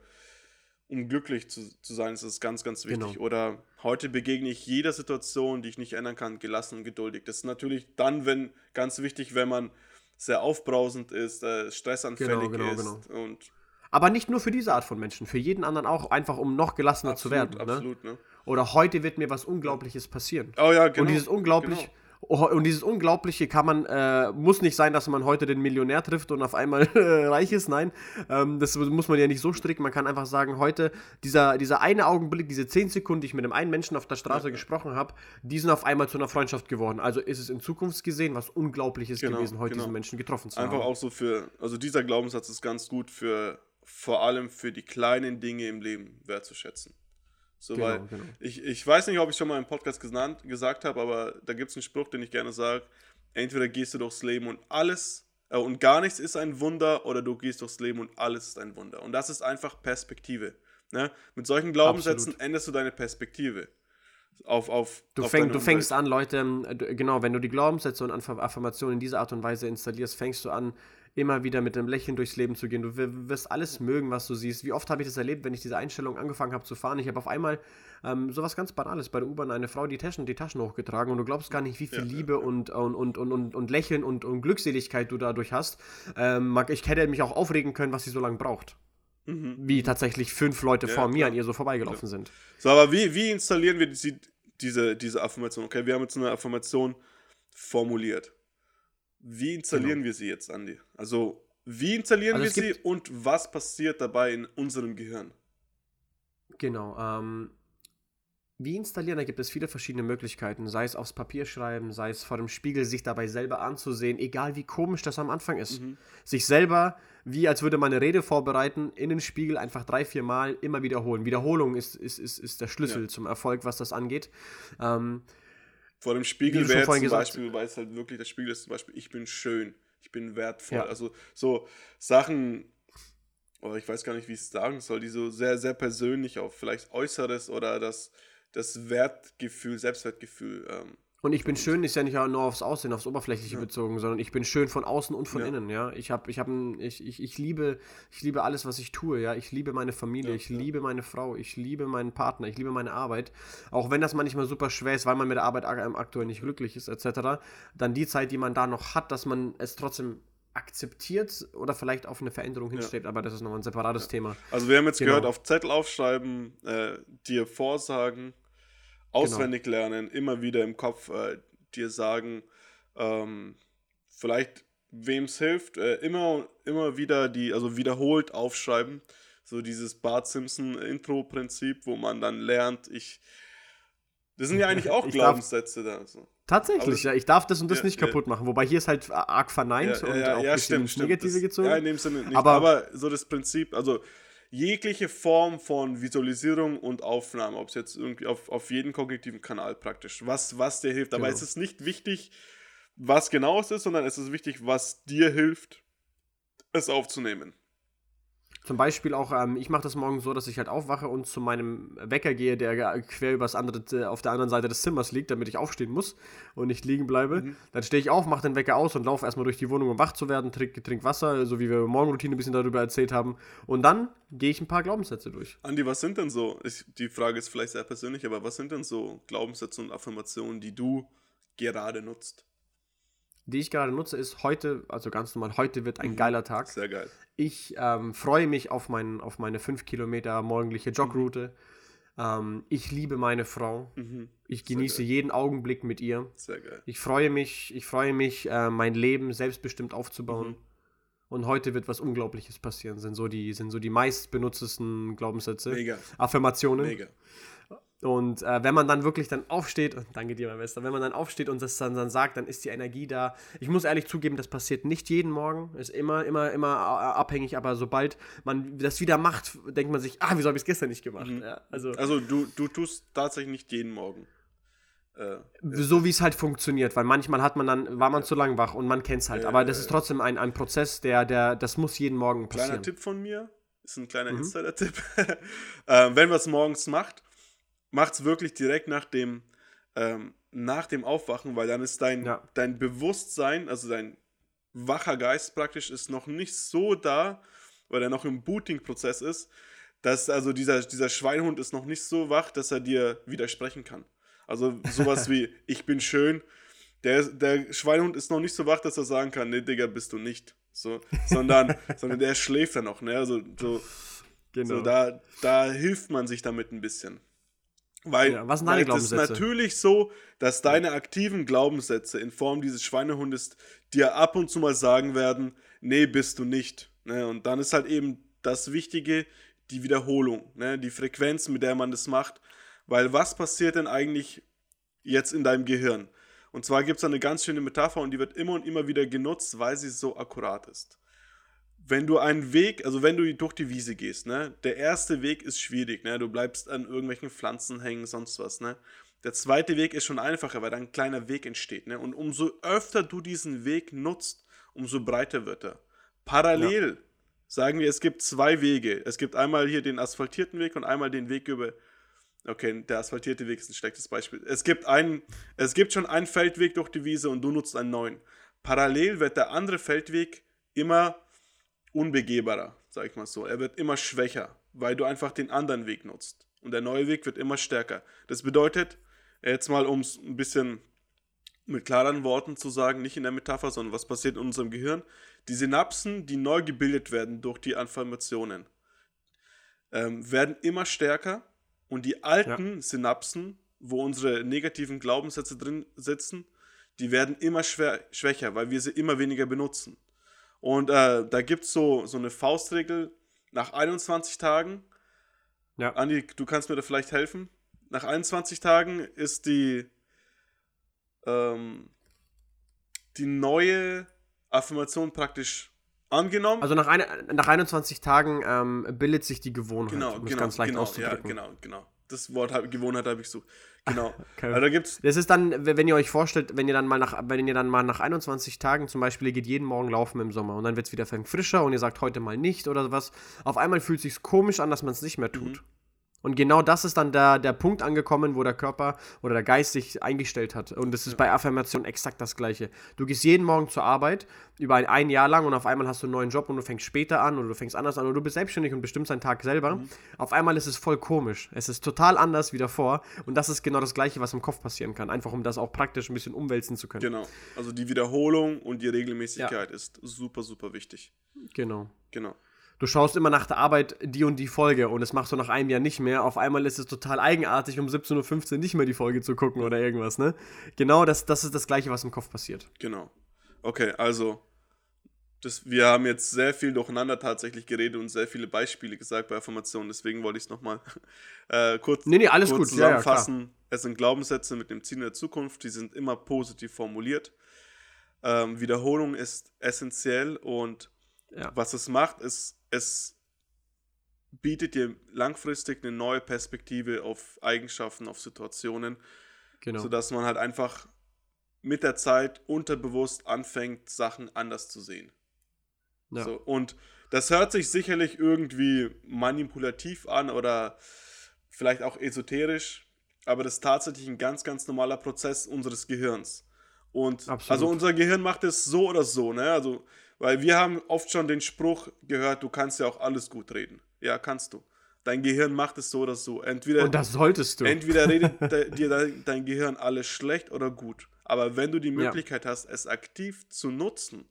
um glücklich zu, zu sein, ist es ganz, ganz wichtig. Genau. Oder heute begegne ich jeder Situation, die ich nicht ändern kann, gelassen und geduldig. Das ist natürlich dann, wenn ganz wichtig, wenn man sehr aufbrausend ist, äh, stressanfällig genau, genau, ist. Genau. Und Aber nicht nur für diese Art von Menschen, für jeden anderen auch, einfach um noch gelassener absolut, zu werden. Ne? Absolut, ne? Oder heute wird mir was Unglaubliches passieren. Oh ja, genau. Und dieses unglaublich genau. Oh, und dieses Unglaubliche kann man, äh, muss nicht sein, dass man heute den Millionär trifft und auf einmal äh, *laughs* reich ist. Nein, ähm, das muss man ja nicht so stricken. Man kann einfach sagen, heute, dieser, dieser eine Augenblick, diese zehn Sekunden, die ich mit dem einen Menschen auf der Straße ja. gesprochen habe, die sind auf einmal zu einer Freundschaft geworden. Also ist es in Zukunft gesehen was Unglaubliches genau, gewesen, heute genau. diesen Menschen getroffen zu einfach haben. Einfach auch so für, also dieser Glaubenssatz ist ganz gut für, vor allem für die kleinen Dinge im Leben wertzuschätzen. So, genau, weil genau. Ich, ich weiß nicht, ob ich schon mal im Podcast genannt, gesagt habe, aber da gibt es einen Spruch, den ich gerne sage. Entweder gehst du durchs Leben und alles äh, und gar nichts ist ein Wunder oder du gehst durchs Leben und alles ist ein Wunder. Und das ist einfach Perspektive. Ne? Mit solchen Glaubenssätzen Absolut. änderst du deine Perspektive. Auf, auf, du, auf fäng, du fängst an, Leute, genau, wenn du die Glaubenssätze und Affirmationen in dieser Art und Weise installierst, fängst du an, immer wieder mit einem Lächeln durchs Leben zu gehen. Du wirst alles mögen, was du siehst. Wie oft habe ich das erlebt, wenn ich diese Einstellung angefangen habe zu fahren? Ich habe auf einmal ähm, sowas ganz Banales bei der U-Bahn eine Frau die Taschen, die Taschen hochgetragen und du glaubst gar nicht, wie viel ja, Liebe ja, ja. Und, und, und, und, und, Lächeln und, und Glückseligkeit du dadurch hast. Ähm, ich hätte mich auch aufregen können, was sie so lange braucht. Mhm. Wie tatsächlich fünf Leute vor mir an ihr so vorbeigelaufen sind. So, aber wie, wie installieren wir die, diese, diese Affirmation? Okay, wir haben jetzt eine Affirmation formuliert. Wie installieren genau. wir sie jetzt, Andi? Also, wie installieren also wir sie und was passiert dabei in unserem Gehirn? Genau. Ähm, wie installieren, da gibt es viele verschiedene Möglichkeiten. Sei es aufs Papier schreiben, sei es vor dem Spiegel sich dabei selber anzusehen, egal wie komisch das am Anfang ist. Mhm. Sich selber, wie als würde man eine Rede vorbereiten, in den Spiegel einfach drei, vier Mal immer wiederholen. Wiederholung ist, ist, ist, ist der Schlüssel ja. zum Erfolg, was das angeht. Ähm, vor dem Spiegel wäre zum. Beispiel, weil es halt wirklich der Spiegel ist, zum Beispiel, ich bin schön, ich bin wertvoll. Ja. Also so Sachen, oder ich weiß gar nicht, wie ich es sagen soll, die so sehr, sehr persönlich auf vielleicht Äußeres oder das, das Wertgefühl, Selbstwertgefühl ähm, und ich bin schön ist ja nicht nur aufs Aussehen, aufs Oberflächliche ja. bezogen, sondern ich bin schön von außen und von ja. innen, ja. Ich habe, ich habe, ich, ich, ich liebe, ich liebe alles, was ich tue, ja. Ich liebe meine Familie, ja, ich liebe meine Frau, ich liebe meinen Partner, ich liebe meine Arbeit. Auch wenn das manchmal super schwer ist, weil man mit der Arbeit aktuell nicht glücklich ist, etc. Dann die Zeit, die man da noch hat, dass man es trotzdem akzeptiert oder vielleicht auf eine Veränderung hinstrebt, aber das ist nochmal ein separates Thema. Also wir haben jetzt genau. gehört, auf Zettel aufschreiben, äh, dir vorsagen, auswendig genau. lernen, immer wieder im Kopf äh, dir sagen, ähm, vielleicht wem es hilft, äh, immer immer wieder die, also wiederholt aufschreiben. So dieses Bart Simpson Intro-Prinzip, wo man dann lernt, ich. Das sind ja eigentlich *laughs* auch ich Glaubenssätze da. So. Tatsächlich, ja, ich darf das und das ja, nicht kaputt machen. Wobei hier ist halt arg verneint ja, und ja, auch ja, stimmt, ins Negative das, gezogen. Ja, in dem Sinne nicht. Aber, aber so das Prinzip, also jegliche Form von Visualisierung und Aufnahme, ob es jetzt irgendwie auf, auf jeden kognitiven Kanal praktisch, was, was dir hilft. Aber genau. es ist nicht wichtig, was genau es ist, sondern es ist wichtig, was dir hilft, es aufzunehmen. Zum Beispiel auch, ähm, ich mache das morgen so, dass ich halt aufwache und zu meinem Wecker gehe, der quer übers andere, äh, auf der anderen Seite des Zimmers liegt, damit ich aufstehen muss und nicht liegen bleibe. Mhm. Dann stehe ich auf, mache den Wecker aus und laufe erstmal durch die Wohnung, um wach zu werden, trinke trink Wasser, so wie wir Morgenroutine ein bisschen darüber erzählt haben. Und dann gehe ich ein paar Glaubenssätze durch. Andi, was sind denn so, ich, die Frage ist vielleicht sehr persönlich, aber was sind denn so Glaubenssätze und Affirmationen, die du gerade nutzt? Die ich gerade nutze, ist heute, also ganz normal, heute wird ein mhm. geiler Tag. Sehr geil. Ich ähm, freue mich auf, mein, auf meine 5 Kilometer morgendliche Joggroute. Ähm, ich liebe meine Frau. Mhm. Ich genieße jeden Augenblick mit ihr. Sehr geil. Ich freue mich, ich freue mich, äh, mein Leben selbstbestimmt aufzubauen. Mhm. Und heute wird was Unglaubliches passieren. Sind so die, sind so die meistbenutztesten Glaubenssätze. Mega. Affirmationen. Mega. Und äh, wenn man dann wirklich dann aufsteht, *laughs* danke dir, mein Bester, wenn man dann aufsteht und das dann, dann sagt, dann ist die Energie da. Ich muss ehrlich zugeben, das passiert nicht jeden Morgen, ist immer, immer, immer äh, abhängig, aber sobald man das wieder macht, denkt man sich, ah, wieso habe ich es gestern nicht gemacht? Mhm. Ja, also, Also du, du tust tatsächlich nicht jeden Morgen. Äh, so wie es halt funktioniert, weil manchmal hat man dann, war man zu lang wach und man kennt es halt. Ja, aber das ist trotzdem ein, ein Prozess, der, der, das muss jeden Morgen kleiner passieren. Tipp von mir, ist ein kleiner Mhm. Insider-Tipp. *laughs* wenn man es morgens macht, macht es wirklich direkt nach dem, ähm, nach dem Aufwachen, weil dann ist dein, Ja. dein Bewusstsein, also dein wacher Geist praktisch, ist noch nicht so da, weil er noch im Booting-Prozess ist, dass also dieser, dieser Schweinhund ist noch nicht so wach, dass er dir widersprechen kann. Also sowas *laughs* wie, ich bin schön. Der, der Schweinhund ist noch nicht so wach, dass er sagen kann, nee, Digga, bist du nicht. So, sondern, *laughs* sondern der schläft dann noch, ne? Also so, Genau. so da, da hilft man sich damit ein bisschen. Weil, Ja, was sind weil deine es ist natürlich so, dass deine aktiven Glaubenssätze in Form dieses Schweinehundes dir ab und zu mal sagen werden, nee, bist du nicht. Ne? Und dann ist halt eben das Wichtige, die Wiederholung, ne? die Frequenz, mit der man das macht. Weil was passiert denn eigentlich jetzt in deinem Gehirn? Und zwar gibt es eine ganz schöne Metapher und die wird immer und immer wieder genutzt, weil sie so akkurat ist. Wenn du einen Weg, also wenn du durch die Wiese gehst, ne, der erste Weg ist schwierig, ne, du bleibst an irgendwelchen Pflanzen hängen, sonst was, ne. Der zweite Weg ist schon einfacher, weil da ein kleiner Weg entsteht, ne, und umso öfter du diesen Weg nutzt, umso breiter wird er. Parallel sagen wir, es gibt zwei Wege. Es gibt einmal hier den asphaltierten Weg und einmal den Weg über Okay, der asphaltierte Weg ist ein schlechtes Beispiel. Es gibt, einen, es gibt schon einen Feldweg durch die Wiese und du nutzt einen neuen. Parallel wird der andere Feldweg immer unbegehbarer, sag ich mal so. Er wird immer schwächer, weil du einfach den anderen Weg nutzt. Und der neue Weg wird immer stärker. Das bedeutet, jetzt mal um es ein bisschen mit klareren Worten zu sagen, nicht in der Metapher, sondern was passiert in unserem Gehirn, die Synapsen, die neu gebildet werden durch die Informationen, ähm, werden immer stärker und die alten Synapsen, wo unsere negativen Glaubenssätze drin sitzen, die werden immer schwächer, weil wir sie immer weniger benutzen. Und äh, da gibt es so, so eine Faustregel, nach 21 Tagen, Ja. Andi, du kannst mir da vielleicht helfen, nach 21 Tagen ist die, ähm, die neue Affirmation praktisch angenommen. Also nach, eine, nach 21 Tagen ähm, bildet sich die Gewohnheit, genau, um genau, ganz leicht genau, ja, auszudrücken. genau, genau. Das Wort hab, Gewohnheit habe ich so. Genau. *laughs* Okay. Also da gibt's Das ist dann, wenn ihr euch vorstellt, wenn ihr dann mal nach, wenn ihr dann mal nach 21 Tagen zum Beispiel, ihr geht jeden Morgen laufen im Sommer und dann wird es wieder frischer und ihr sagt heute mal nicht oder was, auf einmal fühlt es sich komisch an, dass man es nicht mehr tut. Mhm. Und genau das ist dann der, der Punkt angekommen, wo der Körper oder der Geist sich eingestellt hat. Und das ist bei Affirmation exakt das Gleiche. Du gehst jeden Morgen zur Arbeit, über ein, ein Jahr lang und auf einmal hast du einen neuen Job und du fängst später an oder du fängst anders an oder du bist selbstständig und bestimmst deinen Tag selber. Mhm. Auf einmal ist es voll komisch. Es ist total anders wie davor. Und das ist genau das Gleiche, was im Kopf passieren kann. Einfach um das auch praktisch ein bisschen umwälzen zu können. Genau. Also die Wiederholung und die Regelmäßigkeit ist super, super wichtig. Genau. Genau. Du schaust immer nach der Arbeit die und die Folge und das machst du nach einem Jahr nicht mehr. Auf einmal ist es total eigenartig, um 17.15 Uhr nicht mehr die Folge zu gucken oder irgendwas, ne? Genau, das, das ist das Gleiche, was im Kopf passiert. Genau. Okay, also das, wir haben jetzt sehr viel durcheinander tatsächlich geredet und sehr viele Beispiele gesagt bei Affirmationen. Deswegen wollte ich es nochmal äh, kurz, Nee, nee, alles kurz gut. Ja, ja, zusammenfassen. es sind Glaubenssätze mit dem Ziel in der Zukunft, die sind immer positiv formuliert. Ähm, Wiederholung ist essentiell und Ja. was es macht, ist, es bietet dir langfristig eine neue Perspektive auf Eigenschaften, auf Situationen, Genau. sodass man halt einfach mit der Zeit unterbewusst anfängt, Sachen anders zu sehen. ja. So, und das hört sich sicherlich irgendwie manipulativ an oder vielleicht auch esoterisch, aber das ist tatsächlich ein ganz, ganz normaler Prozess unseres Gehirns. Und Absolut. also unser Gehirn macht es so oder so, ne? Also, weil wir haben oft schon den Spruch gehört, du kannst ja auch alles gut reden. Ja, kannst du. Dein Gehirn macht es so oder so. Entweder, Und das solltest du. entweder redet *laughs* de, dir dein, Gehirn alles schlecht oder gut. Aber wenn du die Möglichkeit hast, es aktiv zu nutzen,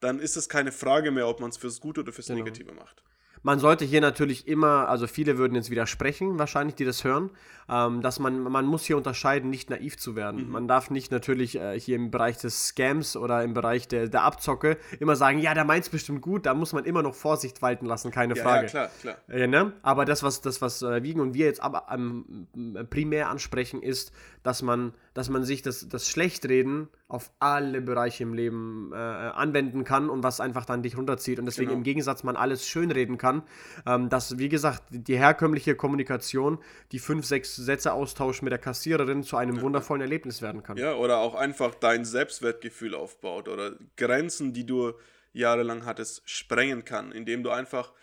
dann ist es keine Frage mehr, ob man es fürs Gute oder fürs Genau. Negative macht. Man sollte hier natürlich immer, also viele würden jetzt widersprechen, wahrscheinlich, die das hören, ähm, dass man, man muss hier unterscheiden, nicht naiv zu werden. Mhm. Man darf nicht natürlich äh, hier im Bereich des Scams oder im Bereich der, der Abzocke immer sagen, ja, der meint es bestimmt gut, da muss man immer noch Vorsicht walten lassen, keine ja, Frage. Ja, klar, klar. Äh, ne? Aber das, was, das, was äh, Wiegen und wir jetzt aber ähm, primär ansprechen, ist, dass man, dass man sich das, das Schlechtreden auf alle Bereiche im Leben äh, anwenden kann und was einfach dann dich runterzieht. Und deswegen genau. im Gegensatz man alles schönreden kann, ähm, dass, wie gesagt, die herkömmliche Kommunikation, die fünf, sechs Sätze austausch mit der Kassiererin zu einem ja. wundervollen Erlebnis werden kann. Ja, oder auch einfach dein Selbstwertgefühl aufbaut oder Grenzen, die du jahrelang hattest, sprengen kann, indem du einfach,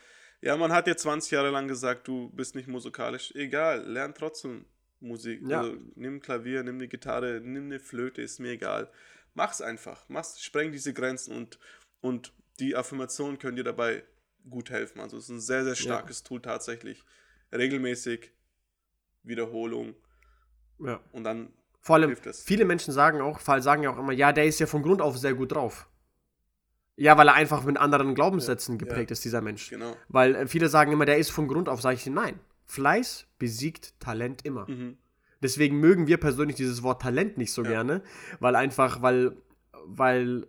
ja, man hat dir 20 Jahre lang gesagt, du bist nicht musikalisch, egal, lern trotzdem Musik. Ja. Also, nimm Klavier, nimm eine Gitarre, nimm eine Flöte, ist mir egal. Mach's einfach. Mach's, spreng diese Grenzen und, und die Affirmationen können dir dabei gut helfen. Also es ist ein sehr, sehr starkes ja. Tool tatsächlich. Regelmäßig, Wiederholung. Ja. Und dann Vor allem, viele Menschen sagen auch, sagen ja auch immer, ja, der ist ja von Grund auf sehr gut drauf. Ja, weil er einfach mit anderen Glaubenssätzen ja. geprägt ist, dieser Mensch. Genau. Weil äh, viele sagen immer, der ist von Grund auf, sage ich, nein. Fleiß besiegt Talent immer. Mhm. Deswegen mögen wir persönlich dieses Wort Talent nicht so ja. gerne, weil einfach, weil, weil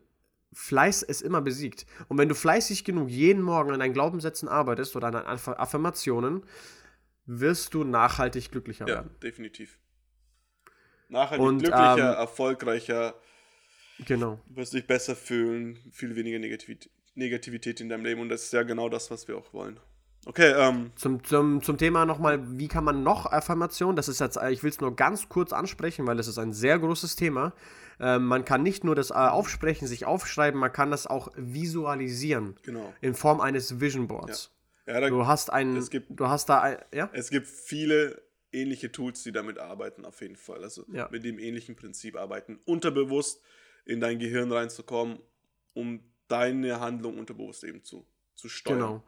Fleiß es immer besiegt. Und wenn du fleißig genug jeden Morgen an deinen Glaubenssätzen arbeitest oder an deinen Affirmationen, wirst du nachhaltig glücklicher ja, werden. Ja, definitiv. Nachhaltig Und, glücklicher, ähm, erfolgreicher. Genau. Du wirst dich besser fühlen, viel weniger Negativität in deinem Leben. Und das ist ja genau das, was wir auch wollen. Okay, ähm. Zum, zum, zum Thema nochmal, wie kann man noch Affirmation, das ist jetzt, ich will es nur ganz kurz ansprechen, weil das ist ein sehr großes Thema. Ähm, man kann nicht nur das äh, aufsprechen, sich aufschreiben, man kann das auch visualisieren. Genau. In Form eines Vision Boards. Ja. Ja, da, du hast ein, es gibt, du hast da, ein, ja? Es gibt viele ähnliche Tools, die damit arbeiten, auf jeden Fall. Also ja. mit dem ähnlichen Prinzip arbeiten, unterbewusst in dein Gehirn reinzukommen, um deine Handlung unterbewusst eben zu, zu steuern. Genau.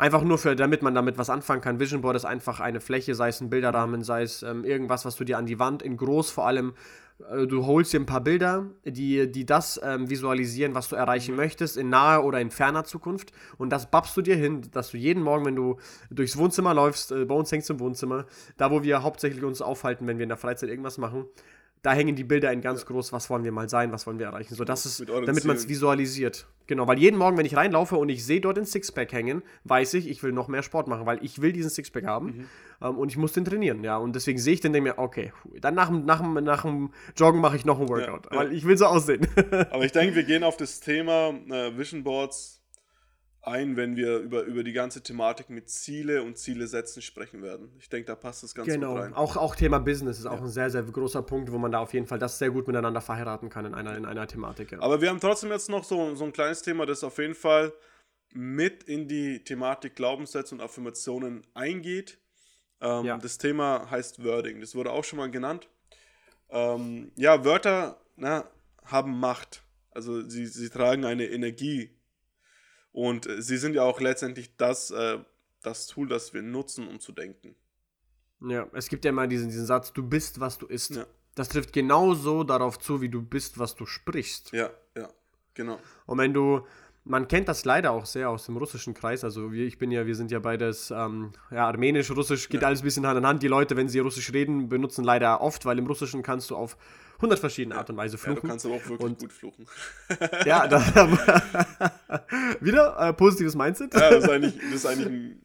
Einfach nur für, damit man damit was anfangen kann. Vision Board ist einfach eine Fläche, sei es ein Bilderrahmen, sei es ähm, irgendwas, was du dir an die Wand in groß vor allem, äh, du holst dir ein paar Bilder, die, die das ähm, visualisieren, was du erreichen möchtest, in naher oder in ferner Zukunft. Und das babst du dir hin, dass du jeden Morgen, wenn du durchs Wohnzimmer läufst, äh, bei uns hängst du im Wohnzimmer, da wo wir hauptsächlich uns aufhalten, wenn wir in der Freizeit irgendwas machen, da hängen die Bilder in ganz ja. groß, was wollen wir mal sein, was wollen wir erreichen. So, das ist, damit man es visualisiert. Genau, weil jeden Morgen, wenn ich reinlaufe und ich sehe dort den Sixpack hängen, weiß ich, ich will noch mehr Sport machen, weil ich will diesen Sixpack haben mhm. ähm, und ich muss den trainieren, ja. Und deswegen sehe ich den, denke mir, okay, dann nach, nach, nach dem Joggen mache ich noch ein Workout, ja, weil ich will so aussehen. *laughs* Aber ich denke, wir gehen auf das Thema äh, Vision Boards ein, wenn wir über, über die ganze Thematik mit Ziele und Ziele setzen sprechen werden. Ich denke, da passt das ganz genau. gut rein. Auch, auch Thema Business ist ja. auch ein sehr, sehr großer Punkt, wo man da auf jeden Fall das sehr gut miteinander verheiraten kann in einer, in einer Thematik. Ja. Aber wir haben trotzdem jetzt noch so, so ein kleines Thema, das auf jeden Fall mit in die Thematik Glaubenssätze und Affirmationen eingeht. Ähm, ja. Das Thema heißt Wording. Das wurde auch schon mal genannt. Ähm, ja, Wörter na, haben Macht. Also sie, sie tragen eine Energie und äh, sie sind ja auch letztendlich das, äh, das Tool, das wir nutzen, um zu denken. Ja, es gibt ja immer diesen, diesen Satz, du bist, was du isst. Ja. Das trifft genauso darauf zu, wie du bist, was du sprichst. Ja, ja, genau. Und wenn du, man kennt das leider auch sehr aus dem russischen Kreis. Also wir, ich bin ja, wir sind ja beides, ähm, ja, armenisch, russisch geht ja. alles ein bisschen Hand in Hand. Die Leute, wenn sie russisch reden, benutzen leider oft, weil im Russischen kannst du auf 100 verschiedene Art und Weise fluchen. Ja, du kannst aber auch wirklich und, gut fluchen. ja, da, *laughs* *laughs* wieder äh, positives Mindset. Ja, das ist eigentlich, *laughs* das ist eigentlich ein,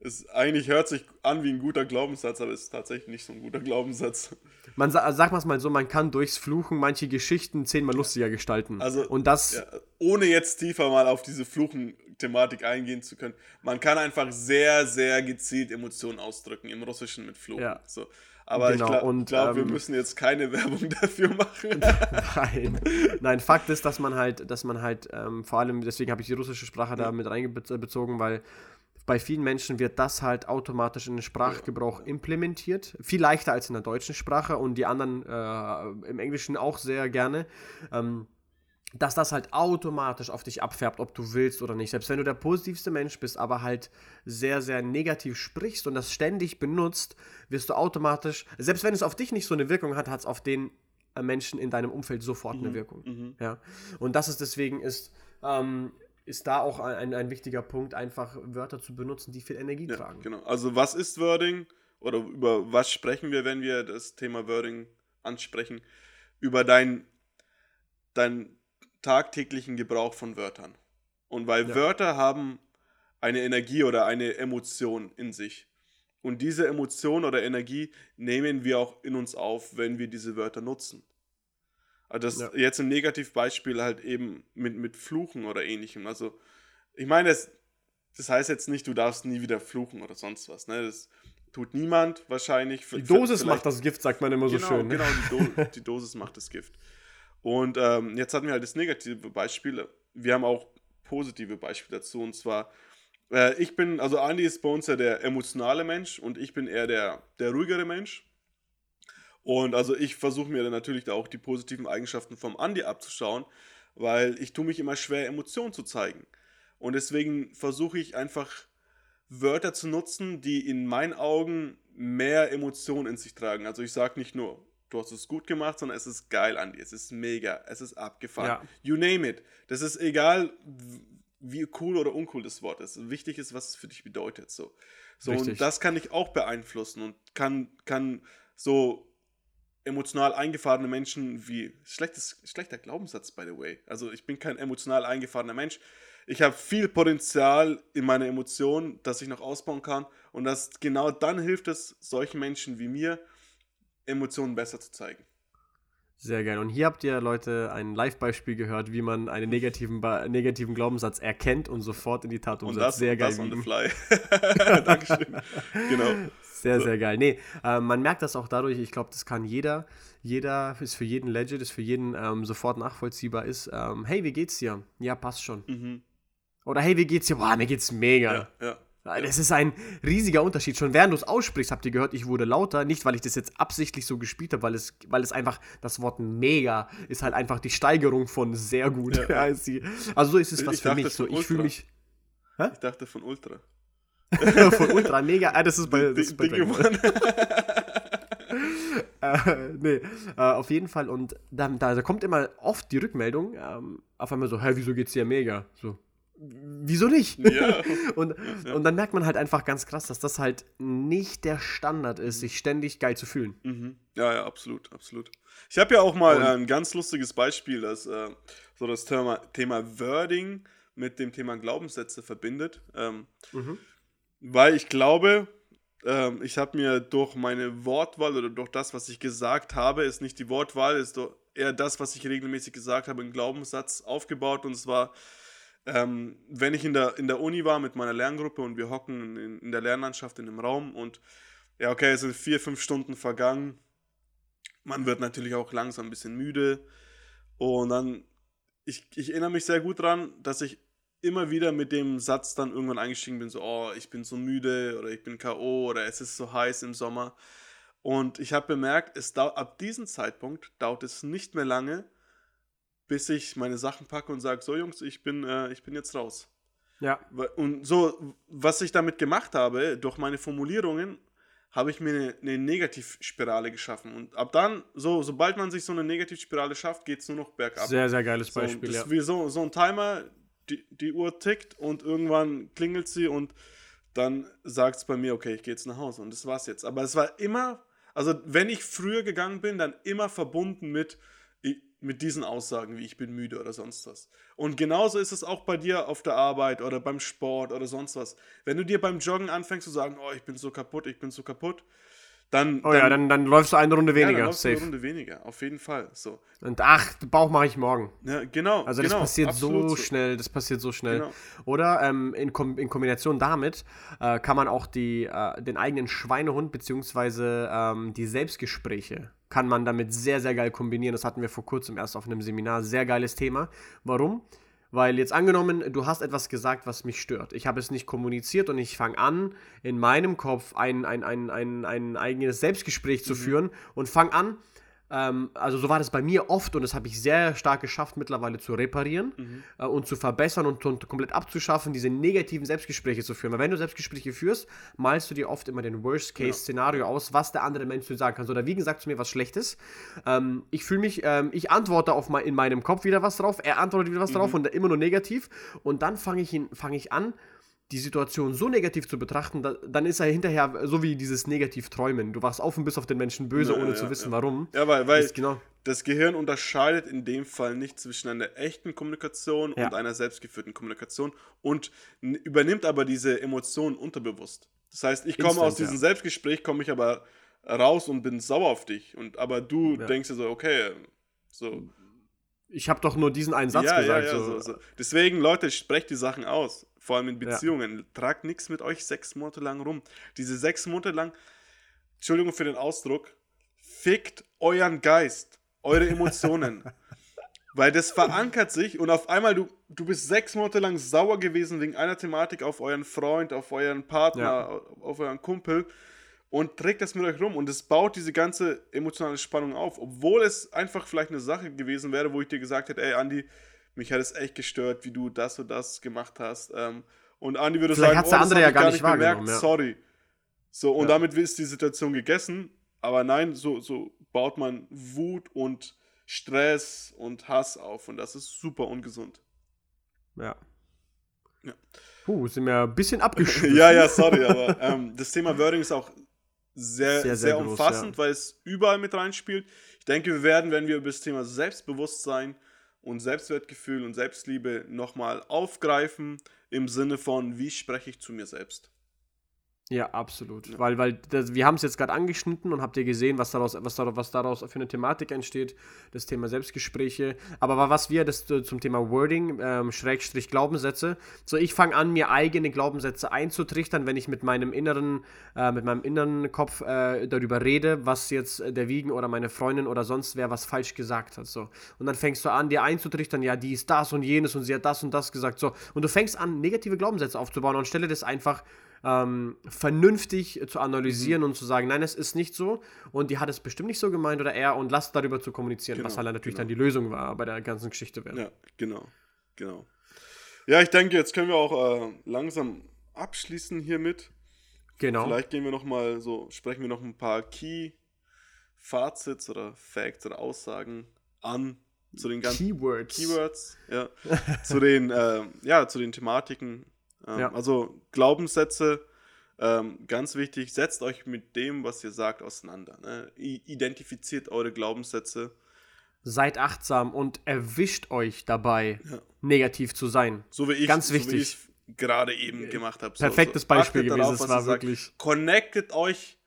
ist, eigentlich hört sich an wie ein guter Glaubenssatz, aber ist tatsächlich nicht so ein guter Glaubenssatz. Man sag es mal so, man kann durchs Fluchen manche Geschichten zehnmal lustiger gestalten. Also und das ja, ohne jetzt tiefer mal auf diese Fluchen-Thematik eingehen zu können, man kann einfach sehr, sehr gezielt Emotionen ausdrücken im Russischen mit Fluchen. Ja. So. Aber genau, ich glaube, glaub, wir ähm, müssen jetzt keine *laughs* Werbung dafür machen. *laughs* Nein. Nein, Fakt ist, dass man halt, dass man halt, ähm, vor allem, deswegen habe ich die russische Sprache da mit reingezogen, weil bei vielen Menschen wird das halt automatisch in den Sprachgebrauch implementiert. Viel leichter als in der deutschen Sprache und die anderen äh, im Englischen auch sehr gerne. Ähm, dass das halt automatisch auf dich abfärbt, ob du willst oder nicht. Selbst wenn du der positivste Mensch bist, aber halt sehr, sehr negativ sprichst und das ständig benutzt, wirst du automatisch, selbst wenn es auf dich nicht so eine Wirkung hat, hat es auf den äh, Menschen in deinem Umfeld sofort mhm. eine Wirkung. Mhm. Ja? Und das ist deswegen ist, ähm, ist da auch ein, ein wichtiger Punkt, einfach Wörter zu benutzen, die viel Energie Ja, tragen. genau. Also was ist Wording? Oder über was sprechen wir, wenn wir das Thema Wording ansprechen? Über deinen dein tagtäglichen Gebrauch von Wörtern. Und weil Ja. Wörter haben eine Energie oder eine Emotion in sich. Und diese Emotion oder Energie nehmen wir auch in uns auf, wenn wir diese Wörter nutzen. Also das Ja. jetzt ein Negativbeispiel halt eben mit, mit Fluchen oder ähnlichem. Also ich meine, das, das heißt jetzt nicht, du darfst nie wieder fluchen oder sonst was. Ne? Das tut niemand wahrscheinlich. Die Dosis macht das Gift, sagt man immer so genau, schön. Ne? Genau, die, Do *laughs* die Dosis macht das Gift. Und ähm, jetzt hatten wir halt das negative Beispiel. Wir haben auch positive Beispiele dazu. Und zwar, äh, ich bin, also Andi ist bei uns ja der emotionale Mensch und ich bin eher der, der ruhigere Mensch. Und also ich versuche mir dann natürlich da auch die positiven Eigenschaften vom Andi abzuschauen, weil ich tue mich immer schwer, Emotionen zu zeigen. Und deswegen versuche ich einfach Wörter zu nutzen, die in meinen Augen mehr Emotionen in sich tragen. Also ich sage nicht nur, du hast es gut gemacht, sondern es ist geil, Andi, es ist mega, es ist abgefahren. Ja. You name it. Das ist egal, wie cool oder uncool das Wort ist. Wichtig ist, was es für dich bedeutet. So, so Richtig. und das kann ich auch beeinflussen und kann, kann so emotional eingefahrene Menschen wie schlechtes, schlechter Glaubenssatz, by the way. Also ich bin kein emotional eingefahrener Mensch. Ich habe viel Potenzial in meiner Emotion, das ich noch ausbauen kann. Und das genau dann hilft es solchen Menschen wie mir, Emotionen besser zu zeigen. Sehr geil. Und hier habt ihr, Leute, ein Live-Beispiel gehört, wie man einen negativen, Ba- negativen Glaubenssatz erkennt und sofort in die Tat Und umsetzt. das, sehr geil. das on the fly. *laughs* Dankeschön. Genau. Sehr, sehr geil. Nee, äh, man merkt das auch dadurch, ich glaube, das kann jeder. Jeder ist für jeden legit, ist für jeden ähm, sofort nachvollziehbar ist. Ähm, hey, wie geht's dir? Ja, passt schon. Mhm. Oder hey, wie geht's dir? Boah, mir geht's mega. Ja, ja. Das ist ein riesiger Unterschied. Schon während du es aussprichst, habt ihr gehört, ich wurde lauter. Nicht, weil ich das jetzt absichtlich so gespielt habe, weil es, weil es einfach, das Wort mega ist halt einfach die Steigerung von sehr gut. Ja. *laughs* Ja, ist die, also so ist es Ich was für dachte mich. So, ich fühle mich Ich dachte von Ultra. *laughs* von ultra mega. Ah, das ist bei, das ist bei *laughs* äh, nee, äh, auf jeden Fall. Und dann, da, da kommt immer oft die Rückmeldung, ähm, auf einmal so, hä, wieso geht's dir mega? So, wieso nicht? Ja. *laughs* und, und dann merkt man halt einfach ganz krass, dass das halt nicht der Standard ist, sich ständig geil zu fühlen. Mhm. Ja, ja, absolut, absolut. Ich habe ja auch mal Und- ein ganz lustiges Beispiel, das äh, so das Thema, Thema Wording mit dem Thema Glaubenssätze verbindet. Ähm, Mhm. Weil ich glaube, ähm, ich habe mir durch meine Wortwahl oder durch das, was ich gesagt habe, ist nicht die Wortwahl, ist doch eher das, was ich regelmäßig gesagt habe, einen Glaubenssatz aufgebaut. Und zwar, ähm, wenn ich in der, in der Uni war mit meiner Lerngruppe und wir hocken in, in der Lernlandschaft in einem Raum und ja, okay, es sind vier, fünf Stunden vergangen. Man wird natürlich auch langsam ein bisschen müde. Und dann, ich, ich erinnere mich sehr gut daran, dass ich immer wieder mit dem Satz dann irgendwann eingestiegen bin, so, oh, ich bin so müde oder ich bin K.O. oder es ist so heiß im Sommer. Und ich habe bemerkt, es ab diesem Zeitpunkt dauert es nicht mehr lange, bis ich meine Sachen packe und sage, so Jungs, ich bin, äh, ich bin jetzt raus. Ja. Und so, was ich damit gemacht habe, durch meine Formulierungen, habe ich mir eine, eine Negativspirale geschaffen. Und ab dann, so, sobald man sich so eine Negativspirale schafft, geht es nur noch bergab. Sehr, sehr geiles So, Beispiel, das ja. ist wie so, so ein Timer, die, die Uhr tickt und irgendwann klingelt sie und dann sagt es bei mir, okay, ich gehe jetzt nach Hause und das war's jetzt. Aber es war immer, also wenn ich früher gegangen bin, dann immer verbunden mit, mit diesen Aussagen, wie ich bin müde oder sonst was. Und genauso ist es auch bei dir auf der Arbeit oder beim Sport oder sonst was. Wenn du dir beim Joggen anfängst zu sagen, oh, ich bin so kaputt, ich bin so kaputt, dann, Oh ja, dann, dann läufst du eine Runde ja, weniger, dann läufst du eine safe. Runde weniger, auf jeden Fall. So. Und ach, Bauch mache ich morgen. Ja, genau. Also genau, das passiert absolut so schnell, das passiert so schnell. Genau. Oder ähm, in, Kom in Kombination damit äh, kann man auch die, äh, den eigenen Schweinehund beziehungsweise ähm, die Selbstgespräche kann man damit sehr, sehr geil kombinieren. Das hatten wir vor kurzem erst auf einem Seminar. Sehr geiles Thema. Warum? Weil jetzt angenommen, du hast etwas gesagt, was mich stört. Ich habe es nicht kommuniziert und ich fange an, in meinem Kopf ein, ein, ein, ein, ein eigenes Selbstgespräch zu führen und fange an, ähm, also so war das bei mir oft und das habe ich sehr stark geschafft mittlerweile zu reparieren Mhm. äh, und zu verbessern und, und komplett abzuschaffen, diese negativen Selbstgespräche zu führen. Weil wenn du Selbstgespräche führst, malst du dir oft immer den Worst-Case-Szenario aus, was der andere Mensch zu dir sagen kann. So, der Wiegen sagt zu mir was Schlechtes. Ähm, ich fühle mich, ähm, ich antworte auf mein, in meinem Kopf wieder was drauf, er antwortet wieder was Mhm. drauf und immer nur negativ. Und dann fange ich, ihn- fang ich an, die Situation so negativ zu betrachten, da, dann ist er hinterher so wie dieses Negativ-Träumen. Du wachst auf und bist auf den Menschen böse, Ja, ohne ja, zu wissen, ja. warum. Ja, weil, weil Ist genau. das Gehirn unterscheidet in dem Fall nicht zwischen einer echten Kommunikation und einer selbstgeführten Kommunikation und übernimmt aber diese Emotionen unterbewusst. Das heißt, ich komme aus diesem. Selbstgespräch, komme ich aber raus und bin sauer auf dich. Und aber du denkst dir so, okay, so. Ich habe doch nur diesen einen Satz gesagt. so. so, so. Deswegen, Leute, sprecht die Sachen aus. Vor allem in Beziehungen. Tragt nichts mit euch sechs Monate lang rum. Diese sechs Monate lang, Entschuldigung für den Ausdruck, fickt euren Geist, eure Emotionen. *laughs* Weil das verankert sich und auf einmal, du, du bist sechs Monate lang sauer gewesen wegen einer Thematik auf euren Freund, auf euren Partner, Ja. auf euren Kumpel und trägt das mit euch rum und es baut diese ganze emotionale Spannung auf, obwohl es einfach vielleicht eine Sache gewesen wäre, wo ich dir gesagt hätte, ey Andi, mich hat es echt gestört, wie du das und das gemacht hast. Ähm, und Andi würde Vielleicht sagen, der das andere ja ich gar nicht wahrgenommen, ja. sorry. So, und Ja. damit ist die Situation gegessen, aber nein, so, so baut man Wut und Stress und Hass auf und das ist super ungesund. Ja. Ja. Puh, sind wir ein bisschen abgeschwitzt. *laughs* ja, ja, sorry, *laughs* aber ähm, das Thema Wording ist auch sehr, Sehr, sehr, sehr groß, umfassend, ja. weil es überall mit reinspielt. Ich denke, wir werden, wenn wir über das Thema Selbstbewusstsein und Selbstwertgefühl und Selbstliebe nochmal aufgreifen, im Sinne von, wie spreche ich zu mir selbst. Ja, absolut. Weil, weil das, wir haben es jetzt gerade angeschnitten und habt ihr gesehen, was daraus, was, daraus, was daraus für eine Thematik entsteht, das Thema Selbstgespräche. Aber wa- was wir das äh, zum Thema Wording, ähm, Schrägstrich Glaubenssätze, so ich fange an, mir eigene Glaubenssätze einzutrichtern, wenn ich mit meinem inneren, äh, mit meinem inneren Kopf äh, darüber rede, was jetzt der Wiegen oder meine Freundin oder sonst wer was falsch gesagt hat. So. Und dann fängst du an, dir einzutrichtern, ja, die ist das und jenes und sie hat das und das gesagt. So. Und du fängst an, negative Glaubenssätze aufzubauen und stelle das einfach ähm, vernünftig zu analysieren Mhm. und zu sagen, nein, es ist nicht so und die hat es bestimmt nicht so gemeint oder er und lass darüber zu kommunizieren, was Genau, halt natürlich genau. dann die Lösung war bei der ganzen Geschichte. Wäre. Ja, genau, genau. Ja, ich denke, jetzt können wir auch äh, langsam abschließen hiermit. Genau. Vielleicht gehen wir noch mal so, sprechen wir noch ein paar Key-Fazits oder Facts oder Aussagen an zu den ganzen Keywords. Keywords, ja, zu den, ähm, ja, zu den Thematiken. Ähm, Ja. Also Glaubenssätze, ähm, ganz wichtig, setzt euch mit dem, was ihr sagt, auseinander. Ne? Identifiziert eure Glaubenssätze. Seid achtsam und erwischt euch dabei, Ja. negativ zu sein. So wie ich Ganz so wichtig. wie ich gerade eben gemacht habe. So, Perfektes so, Beispiel achtet gewesen, darauf, es war ihr sagt. wirklich- Connectet euch,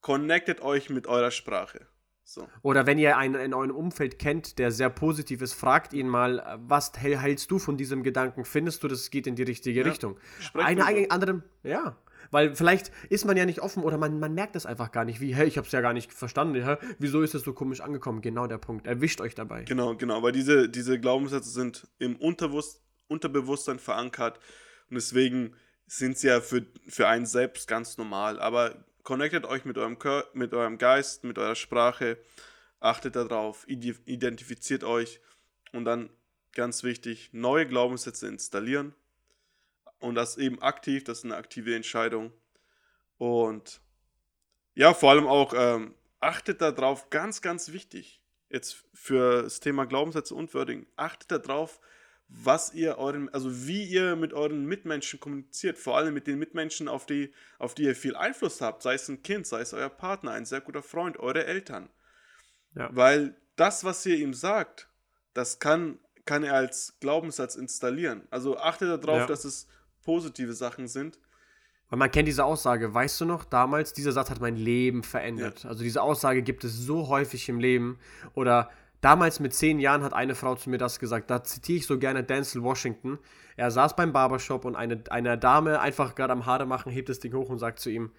connectet euch mit eurer Sprache. So. Oder wenn ihr einen in eurem Umfeld kennt, der sehr positiv ist, fragt ihn mal, äh, was häl- hältst du von diesem Gedanken? Findest du, das geht in die richtige Richtung? Sprecht Eine drüber. eigene andere, ja. Weil vielleicht ist man ja nicht offen oder man, man merkt es einfach gar nicht. Wie, hey, ich habe es ja gar nicht verstanden. Hä? Wieso ist es so komisch angekommen? Genau der Punkt. Erwischt euch dabei. Genau, genau, weil diese, diese Glaubenssätze sind im Unterbewusst Unterbewusstsein verankert und deswegen sind sie ja für, für einen selbst ganz normal. Aber connectet euch mit eurem, Kör mit eurem Geist, mit eurer Sprache, achtet darauf, ide- identifiziert euch und dann ganz wichtig, neue Glaubenssätze installieren und das eben aktiv, das ist eine aktive Entscheidung und ja, vor allem auch ähm, achtet darauf, ganz, ganz wichtig, jetzt für das Thema Glaubenssätze und Wording, achtet darauf, was ihr euren, also wie ihr mit euren Mitmenschen kommuniziert, vor allem mit den Mitmenschen, auf die, auf die ihr viel Einfluss habt, sei es ein Kind, sei es euer Partner, ein sehr guter Freund, eure Eltern. Ja. Weil das, was ihr ihm sagt, das kann, kann er als Glaubenssatz installieren. Also achtet darauf, Ja. dass es positive Sachen sind. Weil man kennt diese Aussage, weißt du noch, damals, dieser Satz hat mein Leben verändert. Also diese Aussage gibt es so häufig im Leben. Oder damals mit zehn Jahren hat eine Frau zu mir das gesagt. Da zitiere ich so gerne Denzel Washington. Er saß beim Barbershop und eine, eine Dame einfach gerade am Haare machen, hebt das Ding hoch und sagt zu ihm,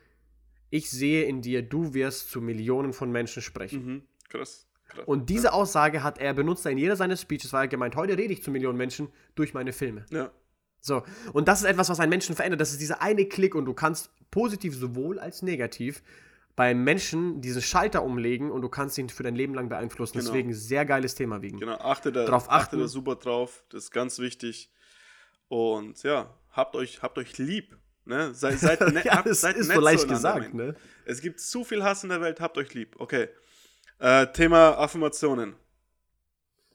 ich sehe in dir, du wirst zu Millionen von Menschen sprechen. Mhm. Krass. krass. Und diese Aussage hat er benutzt in jeder seiner Speeches, weil er gemeint, heute rede ich zu Millionen Menschen durch meine Filme. ja. So, und das ist etwas, was einen Menschen verändert. Das ist dieser eine Klick und du kannst positiv sowohl als negativ beim Menschen diesen Schalter umlegen und du kannst ihn für dein Leben lang beeinflussen. Genau. Deswegen sehr geiles Thema wiegen. Genau, achte da, Drauf achte da super drauf. Das ist ganz wichtig. Und ja, habt euch, habt euch lieb. Ne? Seid, seid, *laughs* ne, ja, habt, seid ist so leicht gesagt, ne? Es gibt zu viel Hass in der Welt, habt euch lieb. Okay. Äh, Thema Affirmationen.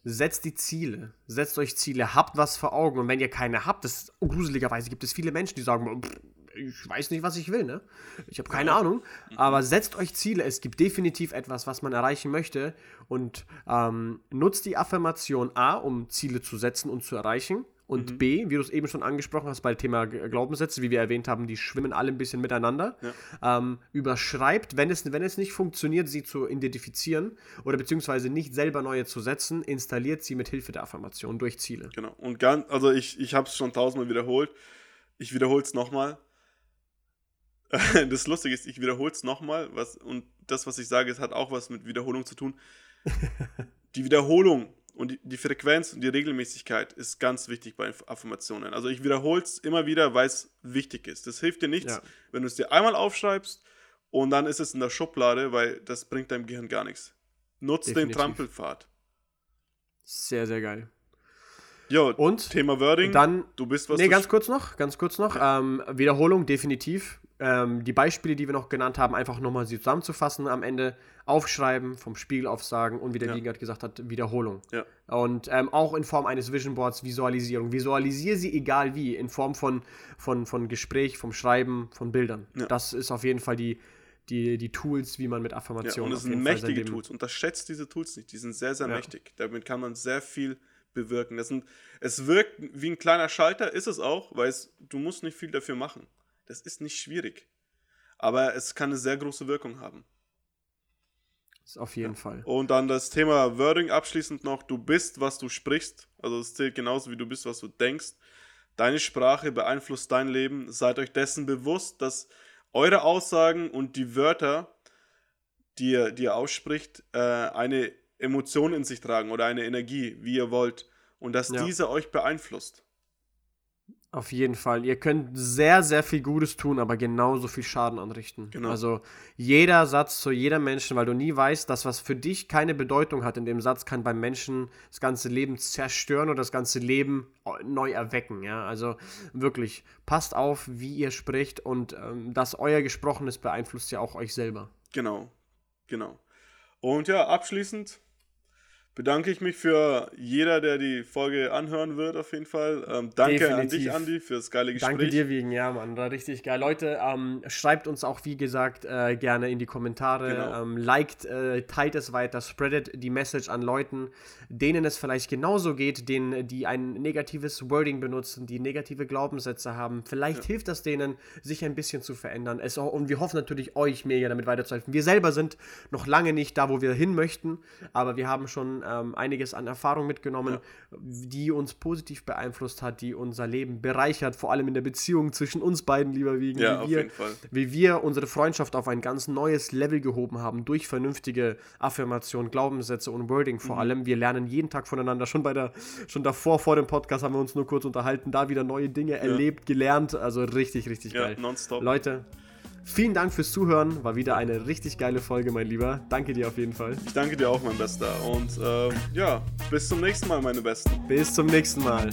Setzt die Ziele. Setzt euch Ziele. Habt was vor Augen. Und wenn ihr keine habt, das gruseligerweise gibt es viele Menschen, die sagen, "Pff, ich weiß nicht, was ich will, ne? Ich habe keine Ahnung. Aber setzt euch Ziele. Es gibt definitiv etwas, was man erreichen möchte. Und ähm, nutzt die Affirmation A, um Ziele zu setzen und zu erreichen. Und B, wie du es eben schon angesprochen hast bei Thema G- Glaubenssätze, wie wir erwähnt haben, die schwimmen alle ein bisschen miteinander. Ähm, überschreibt, wenn es, wenn es nicht funktioniert, sie zu identifizieren oder beziehungsweise nicht selber neue zu setzen, installiert sie mit Hilfe der Affirmation durch Ziele. Genau. Und ganz, also ich, ich habe es schon tausendmal wiederholt. Ich wiederhole es nochmal. *laughs* Das Lustige ist, ich wiederhole es nochmal. Was, und das, was ich sage, es hat auch was mit Wiederholung zu tun. *laughs* Die Wiederholung und die, die Frequenz und die Regelmäßigkeit ist ganz wichtig bei Affirmationen. Also ich wiederhole es immer wieder, weil es wichtig ist. Das hilft dir nichts, Ja. wenn du es dir einmal aufschreibst und dann ist es in der Schublade, weil das bringt deinem Gehirn gar nichts. Nutz den Definitiv. Trampelpfad. Sehr, sehr geil. Jo, Und Thema Wording. dann du bist was nee, ganz kurz noch, ganz kurz noch. Ähm, Wiederholung, definitiv. Ähm, die Beispiele, die wir noch genannt haben, einfach nochmal sie zusammenzufassen am Ende, aufschreiben, vom Spiegel aufsagen und wie der Ja. Liegert gesagt hat, Wiederholung. Ja. Und ähm, auch in Form eines Vision Boards, Visualisierung. Visualisiere sie egal wie, in Form von, von, von Gespräch, vom Schreiben, von Bildern. Ja. Das ist auf jeden Fall die, die, die Tools, wie man mit Ja, Affirmationen und es sind mächtige Tools. Unterschätzt diese Tools nicht. Die sind sehr, sehr Ja. mächtig. Damit kann man sehr viel bewirken. Das sind, es wirkt wie ein kleiner Schalter, ist es auch, weil es, du musst nicht viel dafür machen. Das ist nicht schwierig. Aber es kann eine sehr große Wirkung haben. Auf jeden Fall. Und dann das Thema Wording abschließend noch. Du bist, was du sprichst. Also es zählt genauso wie du bist, was du denkst. Deine Sprache beeinflusst dein Leben. Seid euch dessen bewusst, dass eure Aussagen und die Wörter, die ihr, die ihr ausspricht, äh, eine Emotion in sich tragen oder eine Energie, wie ihr wollt. Und dass Ja. diese euch beeinflusst. Auf jeden Fall. Ihr könnt sehr, sehr viel Gutes tun, aber genauso viel Schaden anrichten. Genau. Also jeder Satz zu jedem Menschen, weil du nie weißt, dass was für dich keine Bedeutung hat in dem Satz, kann beim Menschen das ganze Leben zerstören oder das ganze Leben neu erwecken. Ja? Also wirklich, passt auf, wie ihr spricht und ähm, dass euer Gesprochenes beeinflusst ja auch euch selber. Genau. Genau. Und ja, abschließend bedanke ich mich für jeder, der die Folge anhören wird, auf jeden Fall. Ähm, danke an dich, Definitiv. Andi, für das geile Gespräch. Danke dir wegen, ja, Mann, war richtig geil. Leute, ähm, schreibt uns auch, wie gesagt, äh, gerne in die Kommentare. Genau. Ähm, liked, äh, teilt es weiter, spreadet die Message an Leuten, denen es vielleicht genauso geht, denen, die ein negatives Wording benutzen, die negative Glaubenssätze haben. Vielleicht hilft das denen, sich ein bisschen zu verändern. Es, und wir hoffen natürlich, euch mega damit weiterzuhelfen. Wir selber sind noch lange nicht da, wo wir hin möchten, aber wir haben schon ähm, einiges an Erfahrung mitgenommen, die uns positiv beeinflusst hat, die unser Leben bereichert, vor allem in der Beziehung zwischen uns beiden, lieber Wiegen. Ja, wie auf wir, jeden Fall. Wie wir unsere Freundschaft auf ein ganz neues Level gehoben haben, durch vernünftige Affirmationen, Glaubenssätze und Wording Mhm. vor allem. Wir lernen jeden Tag voneinander. Schon bei der, schon davor, vor dem Podcast haben wir uns nur kurz unterhalten, da wieder neue Dinge erlebt, gelernt. Also richtig, richtig Ja, geil. nonstop. Leute, vielen Dank fürs Zuhören. War wieder eine richtig geile Folge, mein Lieber. Danke dir auf jeden Fall. Ich danke dir auch, mein Bester. Und ähm, ja, bis zum nächsten Mal, meine Besten. Bis zum nächsten Mal.